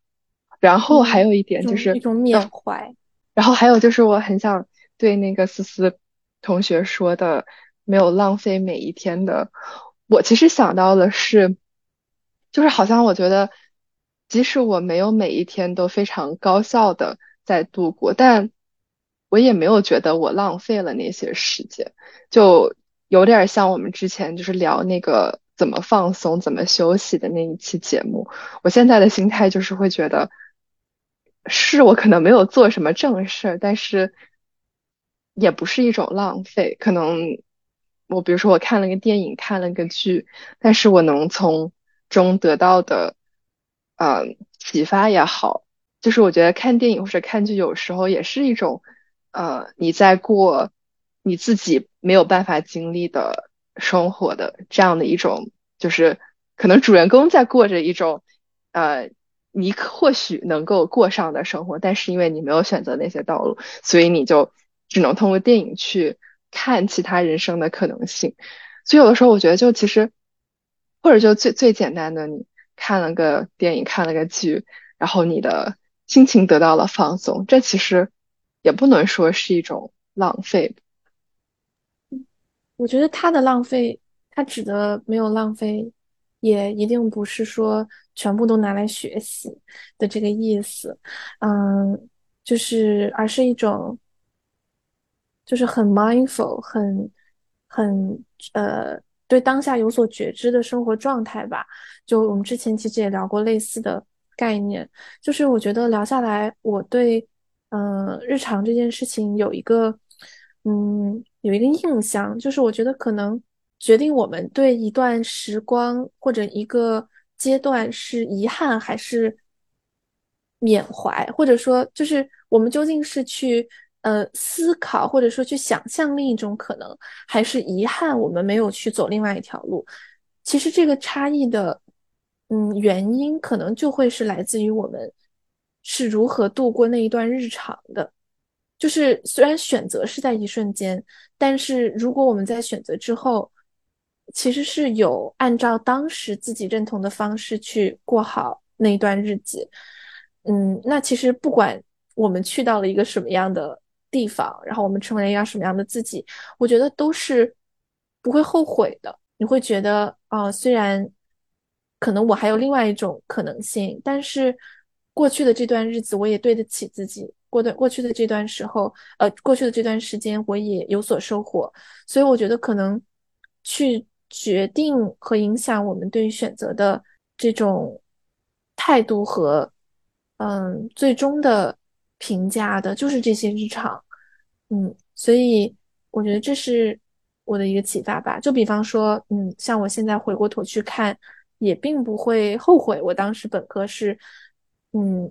然后还有一点就是一种缅怀。然后还有就是我很想对那个思思同学说的，没有浪费每一天的。我其实想到的是，就是好像我觉得，即使我没有每一天都非常高效的在度过，但我也没有觉得我浪费了那些时间，就有点像我们之前就是聊那个怎么放松、怎么休息的那一期节目。我现在的心态就是会觉得，是我可能没有做什么正事，但是也不是一种浪费。可能我比如说我看了个电影、看了个剧，但是我能从中得到的，嗯，启发也好，就是我觉得看电影或者看剧有时候也是一种。呃，你在过你自己没有办法经历的生活的这样的一种，就是可能主人公在过着一种，呃，你或许能够过上的生活，但是因为你没有选择那些道路，所以你就只能通过电影去看其他人生的可能性。所以有的时候我觉得，就其实或者就最最简单的，你看了个电影，看了个剧，然后你的心情得到了放松，这其实。也不能说是一种浪费。我觉得他的浪费，他指的没有浪费，也一定不是说全部都拿来学习的这个意思。嗯，就是而是一种，就是很 mindful，很很呃，对当下有所觉知的生活状态吧。就我们之前其实也聊过类似的概念，就是我觉得聊下来，我对。嗯，日常这件事情有一个，嗯，有一个印象，就是我觉得可能决定我们对一段时光或者一个阶段是遗憾还是缅怀，或者说就是我们究竟是去呃思考或者说去想象另一种可能，还是遗憾我们没有去走另外一条路。其实这个差异的，嗯，原因可能就会是来自于我们。是如何度过那一段日常的？就是虽然选择是在一瞬间，但是如果我们在选择之后，其实是有按照当时自己认同的方式去过好那一段日子。嗯，那其实不管我们去到了一个什么样的地方，然后我们成为了一样什么样的自己，我觉得都是不会后悔的。你会觉得，啊，虽然可能我还有另外一种可能性，但是。过去的这段日子，我也对得起自己。过段过去的这段时候，呃，过去的这段时间，我也有所收获。所以，我觉得可能去决定和影响我们对于选择的这种态度和嗯最终的评价的，就是这些日常。嗯，所以我觉得这是我的一个启发吧。就比方说，嗯，像我现在回过头去看，也并不会后悔我当时本科是。嗯，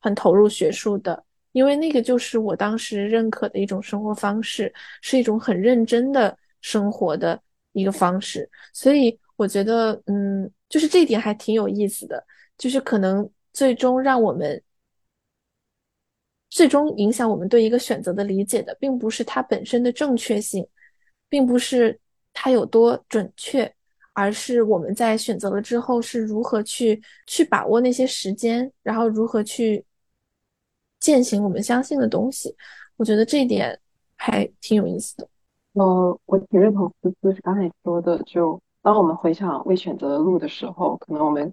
很投入学术的，因为那个就是我当时认可的一种生活方式，是一种很认真的生活的一个方式。所以我觉得，嗯，就是这一点还挺有意思的，就是可能最终让我们最终影响我们对一个选择的理解的，并不是它本身的正确性，并不是它有多准确。而是我们在选择了之后是如何去去把握那些时间，然后如何去践行我们相信的东西。我觉得这一点还挺有意思的。呃，我挺认同思思刚才说的，就当我们回想未选择的路的时候，可能我们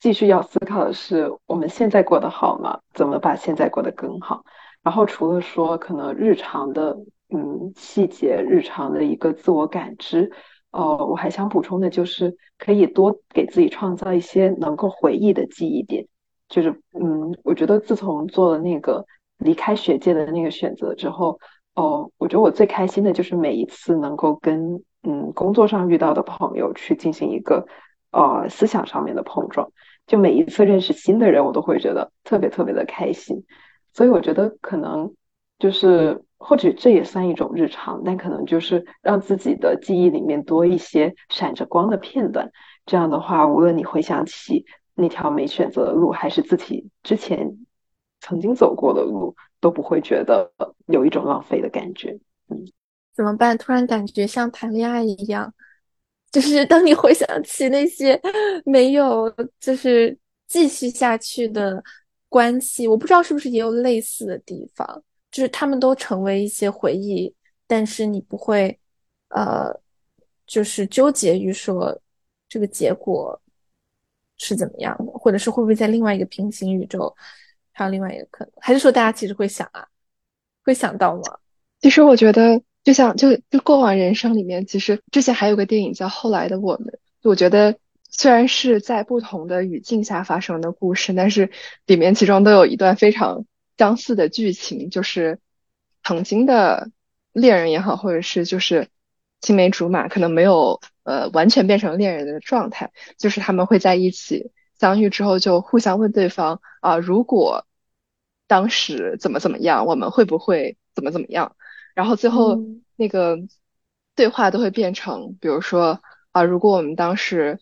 继续要思考的是我们现在过得好吗？怎么把现在过得更好？然后除了说可能日常的嗯细节，日常的一个自我感知。哦，我还想补充的就是，可以多给自己创造一些能够回忆的记忆点。就是，嗯，我觉得自从做了那个离开学界的那个选择之后，哦，我觉得我最开心的就是每一次能够跟嗯工作上遇到的朋友去进行一个呃思想上面的碰撞，就每一次认识新的人，我都会觉得特别特别的开心。所以我觉得可能就是或者这也算一种日常，但可能就是让自己的记忆里面多一些闪着光的片段。这样的话，无论你回想起那条没选择的路，还是自己之前曾经走过的路。都不会觉得有一种浪费的感觉，嗯，怎么办？突然感觉像谈恋爱一样，就是当你回想起那些 [LAUGHS] 没有就是继续下去的关系，我不知道是不是也有类似的地方，就是他们都成为一些回忆，但是你不会呃，就是纠结于说这个结果是怎么样的，或者是会不会在另外一个平行宇宙。还有另外一个可能，还是说大家其实会想啊，会想到吗？其实我觉得，就像就就过往人生里面，其实之前还有个电影叫《后来的我们》。我觉得虽然是在不同的语境下发生的故事，但是里面其中都有一段非常相似的剧情，就是曾经的恋人也好，或者是就是青梅竹马，可能没有呃完全变成恋人的状态，就是他们会在一起。相遇之后就互相问对方啊，如果当时怎么怎么样，我们会不会怎么怎么样？然后最后那个对话都会变成，比如说啊，如果我们当时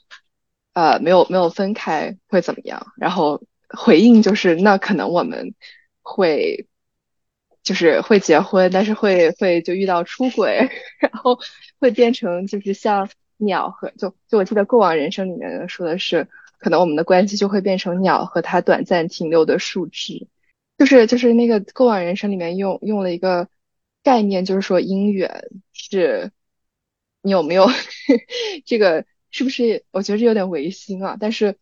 呃没有没有分开会怎么样？然后回应就是那可能我们会就是会结婚，但是会会就遇到出轨，[LAUGHS] 然后会变成就是像鸟和就就我记得过往人生里面说的是。可能我们的关系就会变成鸟和它短暂停留的树枝，就是就是那个过往人生里面用用了一个概念，就是说姻缘是，你有没有 [LAUGHS] 这个是不是？我觉得这有点违心啊，但是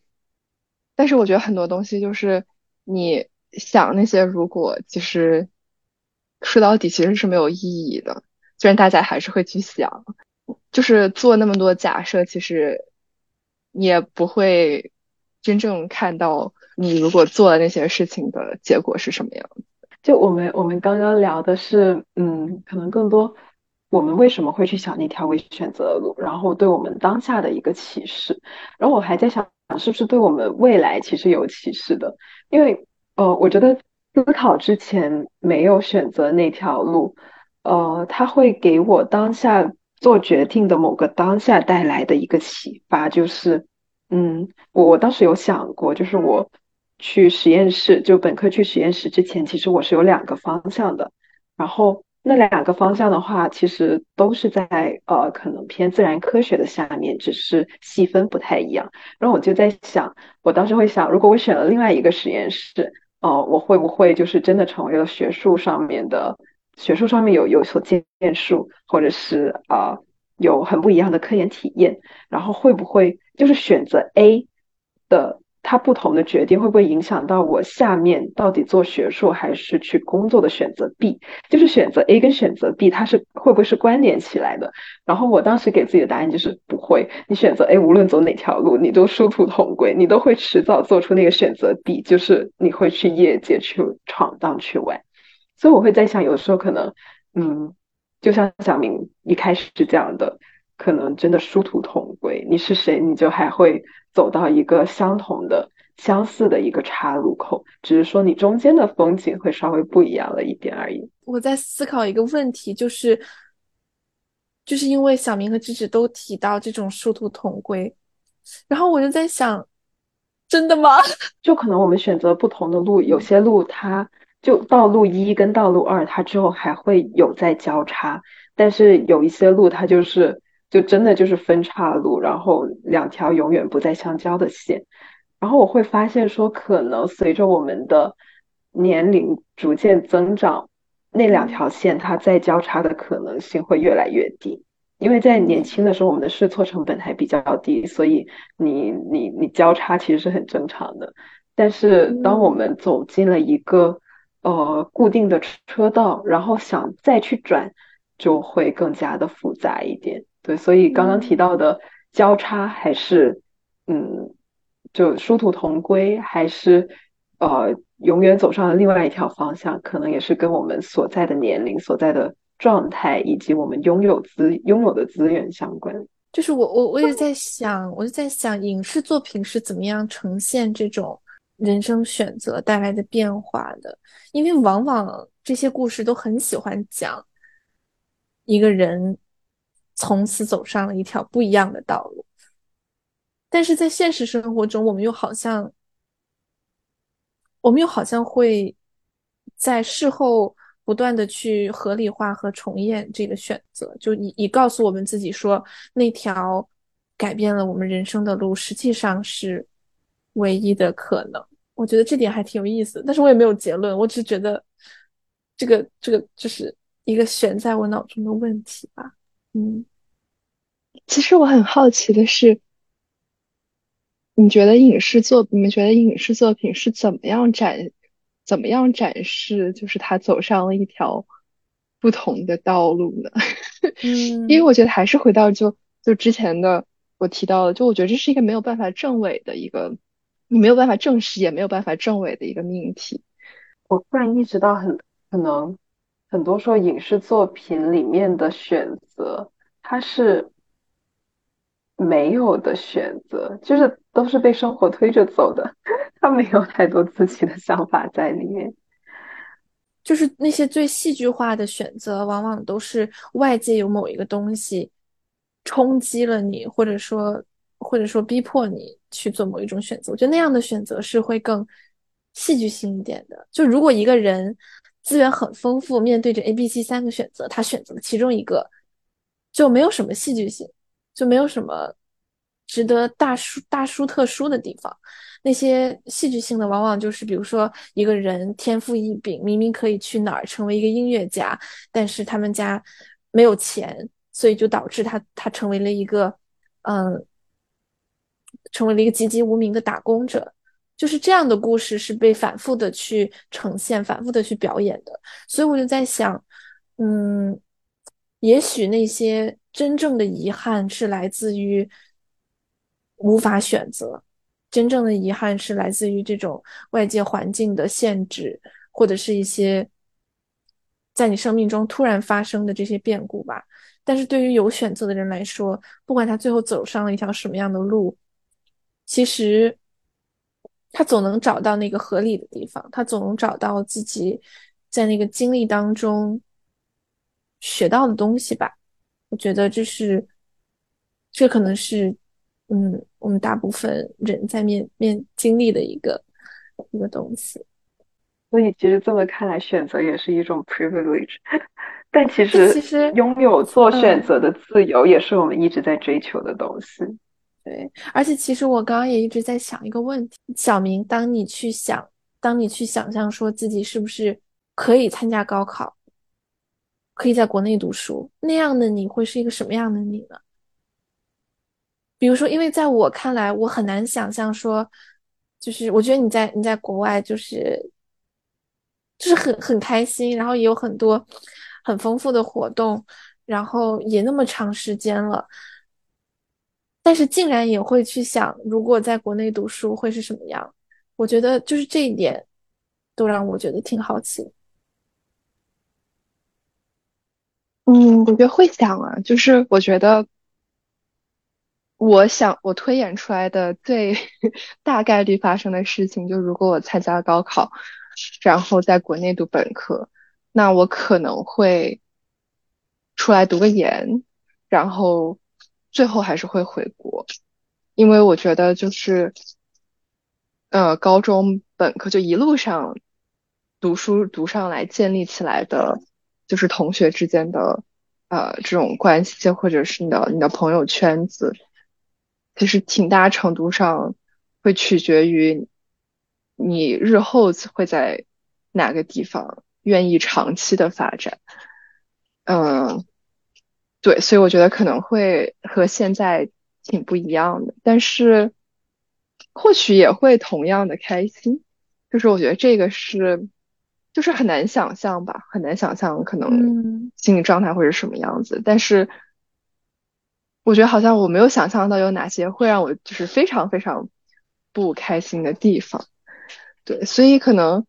但是我觉得很多东西就是你想那些如果，其实说到底其实是没有意义的，虽然大家还是会去想，就是做那么多假设，其实。也不会真正看到你如果做了那些事情的结果是什么样子。就我们我们刚刚聊的是，嗯，可能更多我们为什么会去想那条未选择的路，然后对我们当下的一个启示。然后我还在想，是不是对我们未来其实有启示的？因为，呃，我觉得思考之前没有选择那条路，呃，它会给我当下。做决定的某个当下带来的一个启发，就是，嗯，我我当时有想过，就是我去实验室，就本科去实验室之前，其实我是有两个方向的，然后那两个方向的话，其实都是在呃可能偏自然科学的下面，只是细分不太一样。然后我就在想，我当时会想，如果我选了另外一个实验室，哦，我会不会就是真的成为了学术上面的？学术上面有有所建树，或者是啊有很不一样的科研体验，然后会不会就是选择 A 的它不同的决定，会不会影响到我下面到底做学术还是去工作的选择 B？就是选择 A 跟选择 B，它是会不会是关联起来的？然后我当时给自己的答案就是不会。你选择 A，无论走哪条路，你都殊途同归，你都会迟早做出那个选择 B，就是你会去业界去闯荡去玩。所以我会在想，有时候可能，嗯，就像小明一开始是这样的，可能真的殊途同归。你是谁，你就还会走到一个相同的、相似的一个岔路口，只是说你中间的风景会稍微不一样了一点而已。我在思考一个问题，就是，就是因为小明和芝芝都提到这种殊途同归，然后我就在想，真的吗？就可能我们选择不同的路，有些路它。就道路一跟道路二，它之后还会有在交叉，但是有一些路它就是就真的就是分岔路，然后两条永远不再相交的线。然后我会发现说，可能随着我们的年龄逐渐增长，那两条线它再交叉的可能性会越来越低，因为在年轻的时候我们的试错成本还比较低，所以你你你交叉其实是很正常的。但是当我们走进了一个呃，固定的车道，然后想再去转，就会更加的复杂一点。对，所以刚刚提到的交叉还是，嗯，就殊途同归，还是呃，永远走上了另外一条方向，可能也是跟我们所在的年龄、所在的状态以及我们拥有资拥有的资源相关。就是我我我也在想，我就在想，影视作品是怎么样呈现这种人生选择带来的变化的？因为往往这些故事都很喜欢讲一个人从此走上了一条不一样的道路，但是在现实生活中，我们又好像。我们又好像会在事后不断的去合理化和重演这个选择，就以以告诉我们自己说，那条改变了我们人生的路实际上是唯一的可能。我觉得这点还挺有意思，但是我也没有结论，我只是觉得这个这个就是一个悬在我脑中的问题吧。嗯，其实我很好奇的是。你觉得影视作，你们觉得影视作品是怎么样展，怎么样展示，就是他走上了一条不同的道路呢？[LAUGHS] 嗯，因为我觉得还是回到就就之前的我提到的，就我觉得这是一个没有办法证伪的一个，你没有办法证实，也没有办法证伪的一个命题。我突然意识到，很可能很多时候影视作品里面的选择，它是。没有的选择，就是都是被生活推着走的，[LAUGHS] 他没有太多自己的想法在里面。就是那些最戏剧化的选择，往往都是外界有某一个东西冲击了你，或者说或者说逼迫你去做某一种选择。我觉得那样的选择是会更戏剧性一点的。就如果一个人资源很丰富，面对着 A、B、C 三个选择，他选择了其中一个，就没有什么戏剧性。就没有什么值得大书大书特书的地方。那些戏剧性的，往往就是比如说一个人天赋异禀，明明可以去哪儿成为一个音乐家，但是他们家没有钱，所以就导致他他成为了一个嗯，成为了一个籍籍无名的打工者。就是这样的故事是被反复的去呈现、反复的去表演的。所以我就在想，嗯，也许那些。真正的遗憾是来自于无法选择，真正的遗憾是来自于这种外界环境的限制，或者是一些在你生命中突然发生的这些变故吧。但是对于有选择的人来说，不管他最后走上了一条什么样的路，其实他总能找到那个合理的地方，他总能找到自己在那个经历当中学到的东西吧。我觉得这是，这可能是，嗯，我们大部分人在面面经历的一个一个东西。所以，其实这么看来，选择也是一种 privilege。[LAUGHS] 但其实，其实拥有做选择的自由，也是我们一直在追求的东西。对，而且其实我刚刚也一直在想一个问题：小明，当你去想，当你去想象说自己是不是可以参加高考？可以在国内读书，那样的你会是一个什么样的你呢？比如说，因为在我看来，我很难想象说，就是我觉得你在你在国外就是就是很很开心，然后也有很多很丰富的活动，然后也那么长时间了，但是竟然也会去想，如果在国内读书会是什么样？我觉得就是这一点都让我觉得挺好奇。嗯，我觉得会想啊，就是我觉得，我想我推演出来的最 [LAUGHS] 大概率发生的事情，就如果我参加高考，然后在国内读本科，那我可能会出来读个研，然后最后还是会回国，因为我觉得就是，呃，高中本科就一路上读书读上来建立起来的。就是同学之间的，呃，这种关系，或者是你的你的朋友圈子，其实挺大程度上会取决于你日后会在哪个地方愿意长期的发展。嗯，对，所以我觉得可能会和现在挺不一样的，但是或许也会同样的开心。就是我觉得这个是。就是很难想象吧，很难想象可能心理状态会是什么样子。但是，我觉得好像我没有想象到有哪些会让我就是非常非常不开心的地方。对，所以可能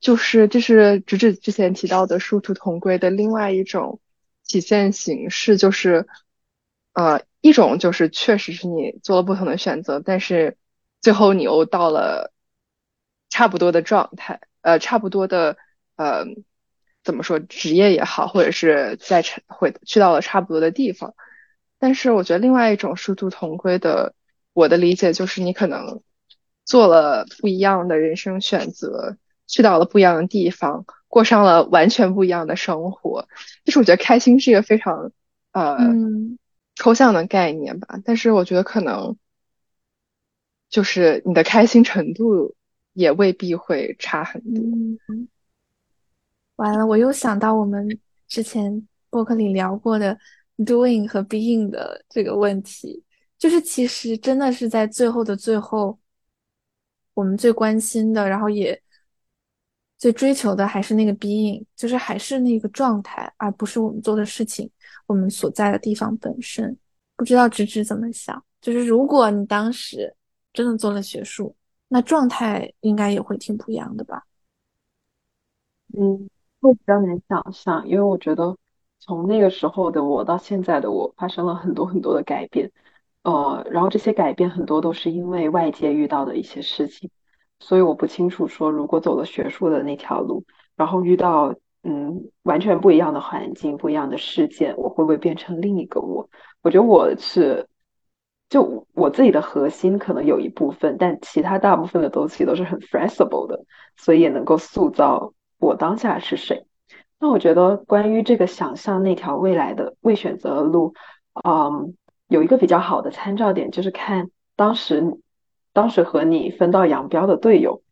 就是这是直指之前提到的殊途同归的另外一种体现形式，就是呃一种就是确实是你做了不同的选择，但是最后你又到了差不多的状态，呃差不多的呃怎么说职业也好，或者是在成会去到了差不多的地方，但是我觉得另外一种殊途同归的，我的理解就是你可能。做了不一样的人生选择，去到了不一样的地方，过上了完全不一样的生活。就是我觉得开心是一个非常呃抽象的概念吧，但是我觉得可能就是你的开心程度也未必会差很多。完了，我又想到我们之前博客里聊过的 doing 和 being 的这个问题，就是其实真的是在最后的最后。我们最关心的，然后也最追求的，还是那个 being，就是还是那个状态，而不是我们做的事情，我们所在的地方本身。不知道芝芝怎么想？就是如果你当时真的做了学术，那状态应该也会挺不一样的吧？嗯，会比较难想象，因为我觉得从那个时候的我到现在的我，发生了很多很多的改变。呃，然后这些改变很多都是因为外界遇到的一些事情，所以我不清楚说如果走了学术的那条路，然后遇到嗯完全不一样的环境、不一样的事件，我会不会变成另一个我？我觉得我是就我自己的核心可能有一部分，但其他大部分的东西都是很 flexible 的，所以也能够塑造我当下是谁。那我觉得关于这个想象那条未来的未选择的路，嗯。有一个比较好的参照点，就是看当时当时和你分道扬镳的队友。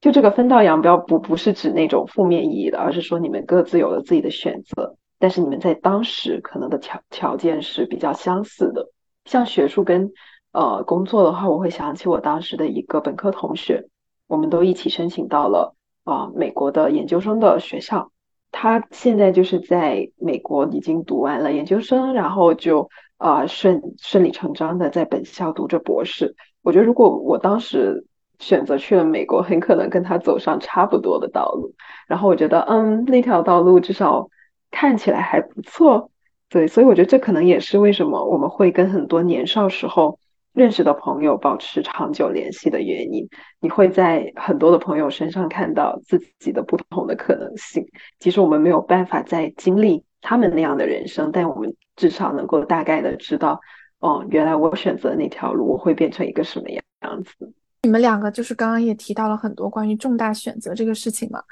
就这个分道扬镳，不不是指那种负面意义的，而是说你们各自有了自己的选择，但是你们在当时可能的条条件是比较相似的。像学术跟呃工作的话，我会想起我当时的一个本科同学，我们都一起申请到了啊美国的研究生的学校。他现在就是在美国已经读完了研究生，然后就。啊，顺顺理成章的在本校读着博士。我觉得如果我当时选择去了美国，很可能跟他走上差不多的道路。然后我觉得，嗯，那条道路至少看起来还不错。对，所以我觉得这可能也是为什么我们会跟很多年少时候认识的朋友保持长久联系的原因。你会在很多的朋友身上看到自己的不同的可能性。其实我们没有办法再经历。他们那样的人生，但我们至少能够大概的知道，哦，原来我选择那条路，我会变成一个什么样样子。你们两个就是刚刚也提到了很多关于重大选择这个事情嘛，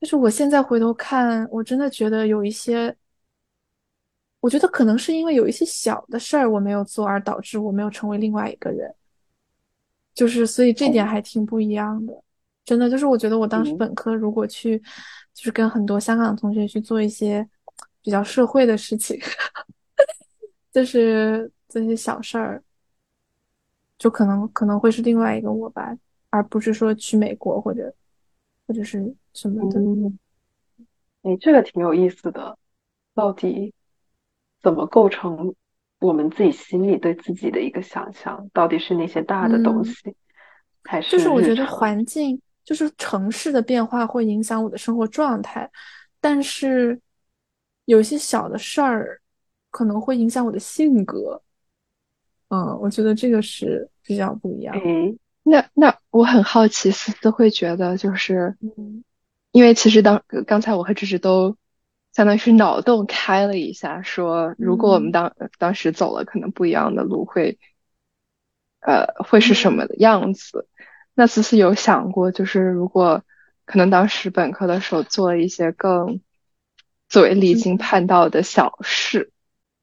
就是我现在回头看，我真的觉得有一些，我觉得可能是因为有一些小的事儿我没有做，而导致我没有成为另外一个人，就是所以这点还挺不一样的。真的，就是我觉得我当时本科如果去。就是跟很多香港同学去做一些比较社会的事情，就是这些小事儿，就可能可能会是另外一个我吧，而不是说去美国或者或者是什么的。哎，这个挺有意思的，到底怎么构成我们自己心里对自己的一个想象？到底是那些大的东西，还是就是我觉得环境？就是城市的变化会影响我的生活状态，但是有一些小的事儿可能会影响我的性格。嗯，我觉得这个是比较不一样。嗯，那那我很好奇，思思会觉得就是，因为其实当刚才我和芝芝都相当于是脑洞开了一下，说如果我们当当时走了可能不一样的路，会呃会是什么样子？那思思有想过，就是如果可能，当时本科的时候做了一些更作为离经叛道的小事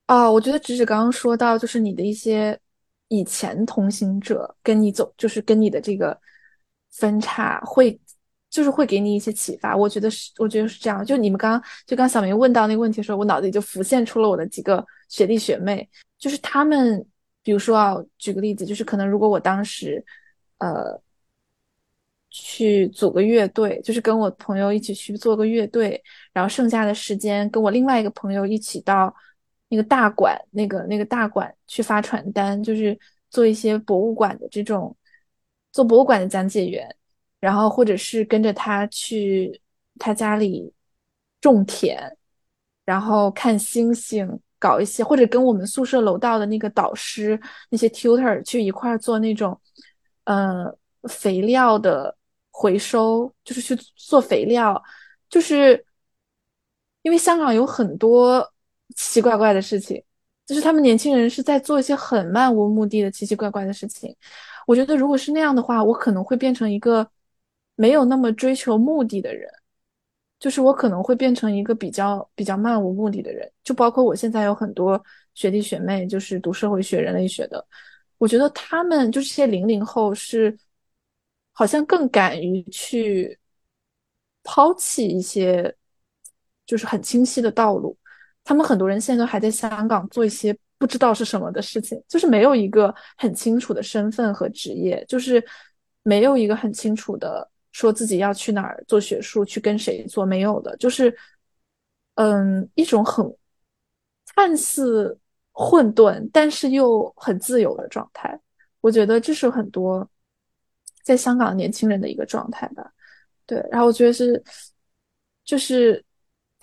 哦，我觉得直指刚刚说到，就是你的一些以前同行者跟你走，就是跟你的这个分叉会，就是会给你一些启发。我觉得是，我觉得是这样。就你们刚刚，就刚小明问到那个问题的时候，我脑子里就浮现出了我的几个学弟学妹，就是他们，比如说啊，举个例子，就是可能如果我当时，呃。去组个乐队，就是跟我朋友一起去做个乐队，然后剩下的时间跟我另外一个朋友一起到那个大馆，那个那个大馆去发传单，就是做一些博物馆的这种做博物馆的讲解员。然后或者是跟着他去他家里种田，然后看星星，搞一些，或者跟我们宿舍楼道的那个导师那些 tutor 去一块儿做那种，呃，肥料的回收，就是去做肥料，就是因为香港有很多奇奇怪怪的事情，就是他们年轻人是在做一些很漫无目的的奇奇怪怪的事情。我觉得如果是那样的话，我可能会变成一个没有那么追求目的的人，就是我可能会变成一个比较比较漫无目的的人。就包括我现在有很多学弟学妹，就是读社会学、人类学的，我觉得他们就是些零零后，是好像更敢于去抛弃一些就是很清晰的道路。他们很多人现在都还在香港做一些。不知道是什么的事情，就是没有一个很清楚的身份和职业，就是没有一个很清楚的说自己要去哪儿做学术，去跟谁做，没有的，就是嗯，一种很看似混沌，但是又很自由的状态。我觉得这是很多在香港年轻人的一个状态吧。对，然后我觉得是，就是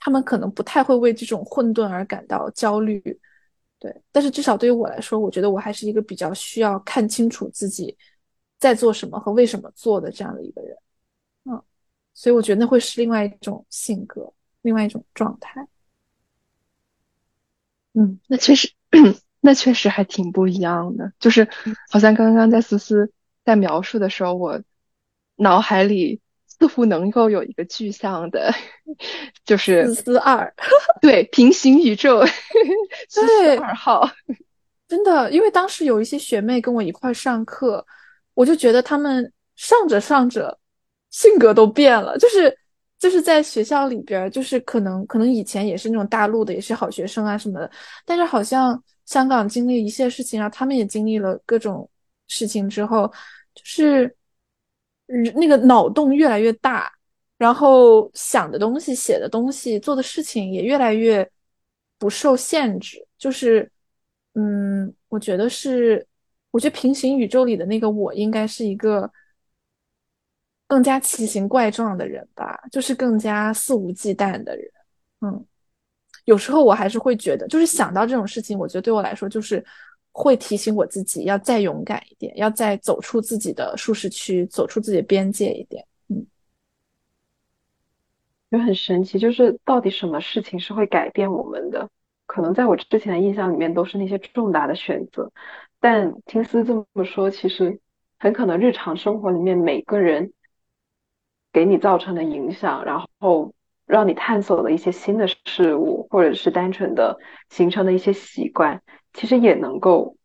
他们可能不太会为这种混沌而感到焦虑。对，但是至少对于我来说，我觉得我还是一个比较需要看清楚自己在做什么和为什么做的这样的一个人，嗯，所以我觉得那会是另外一种性格，另外一种状态。嗯，那确实，[CLEARS THROAT] 那确实还挺不一样的。就是好像刚刚在思思在描述的时候，我脑海里。似乎能够有一个具象的，就是思思二，对，平行宇宙，思思二号，真的，因为当时有一些学妹跟我一块上课，我就觉得他们上着上着，性格都变了，就是就是在学校里边，就是可能可能以前也是那种大陆的，也是好学生啊什么的，但是好像香港经历一些事情啊，他们也经历了各种事情之后，就是。那个脑洞越来越大，然后想的东西、写的东西、做的事情也越来越不受限制。就是，嗯，我觉得是，我觉得平行宇宙里的那个我应该是一个更加奇形怪状的人吧，就是更加肆无忌惮的人。嗯，有时候我还是会觉得，就是想到这种事情，我觉得对我来说就是。会提醒我自己要再勇敢一点，要再走出自己的舒适区，走出自己的边界一点。嗯，就很神奇，就是到底什么事情是会改变我们的？可能在我之前的印象里面都是那些重大的选择，但听思这么说，其实很可能日常生活里面每个人给你造成的影响，然后让你探索的一些新的事物，或者是单纯的形成的一些习惯。其实也能够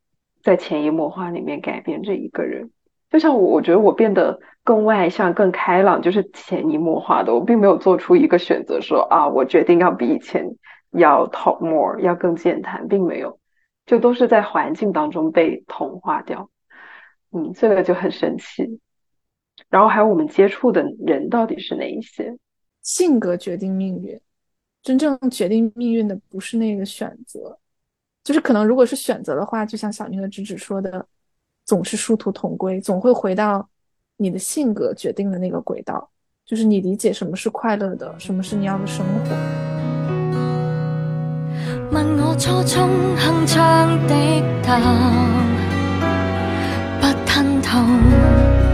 在潜移默化里面改变这一个人。就像我，我觉得我变得更外向、更开朗，就是潜移默化的。我并没有做出一个选择，说啊，我决定要比以前要 talk more，要更健谈，并没有，就都是在环境当中被同化掉。嗯，这个就很神奇。然后还有我们接触的人到底是哪一些？性格决定命运，真正决定命运的不是那个选择。就是可能，如果是选择的话，就像小宁和直指说的，总是殊途同归，总会回到你的性格决定的那个轨道。就是你理解什么是快乐的，什么是你要的生活。问我初衷铿锵的不吞吐。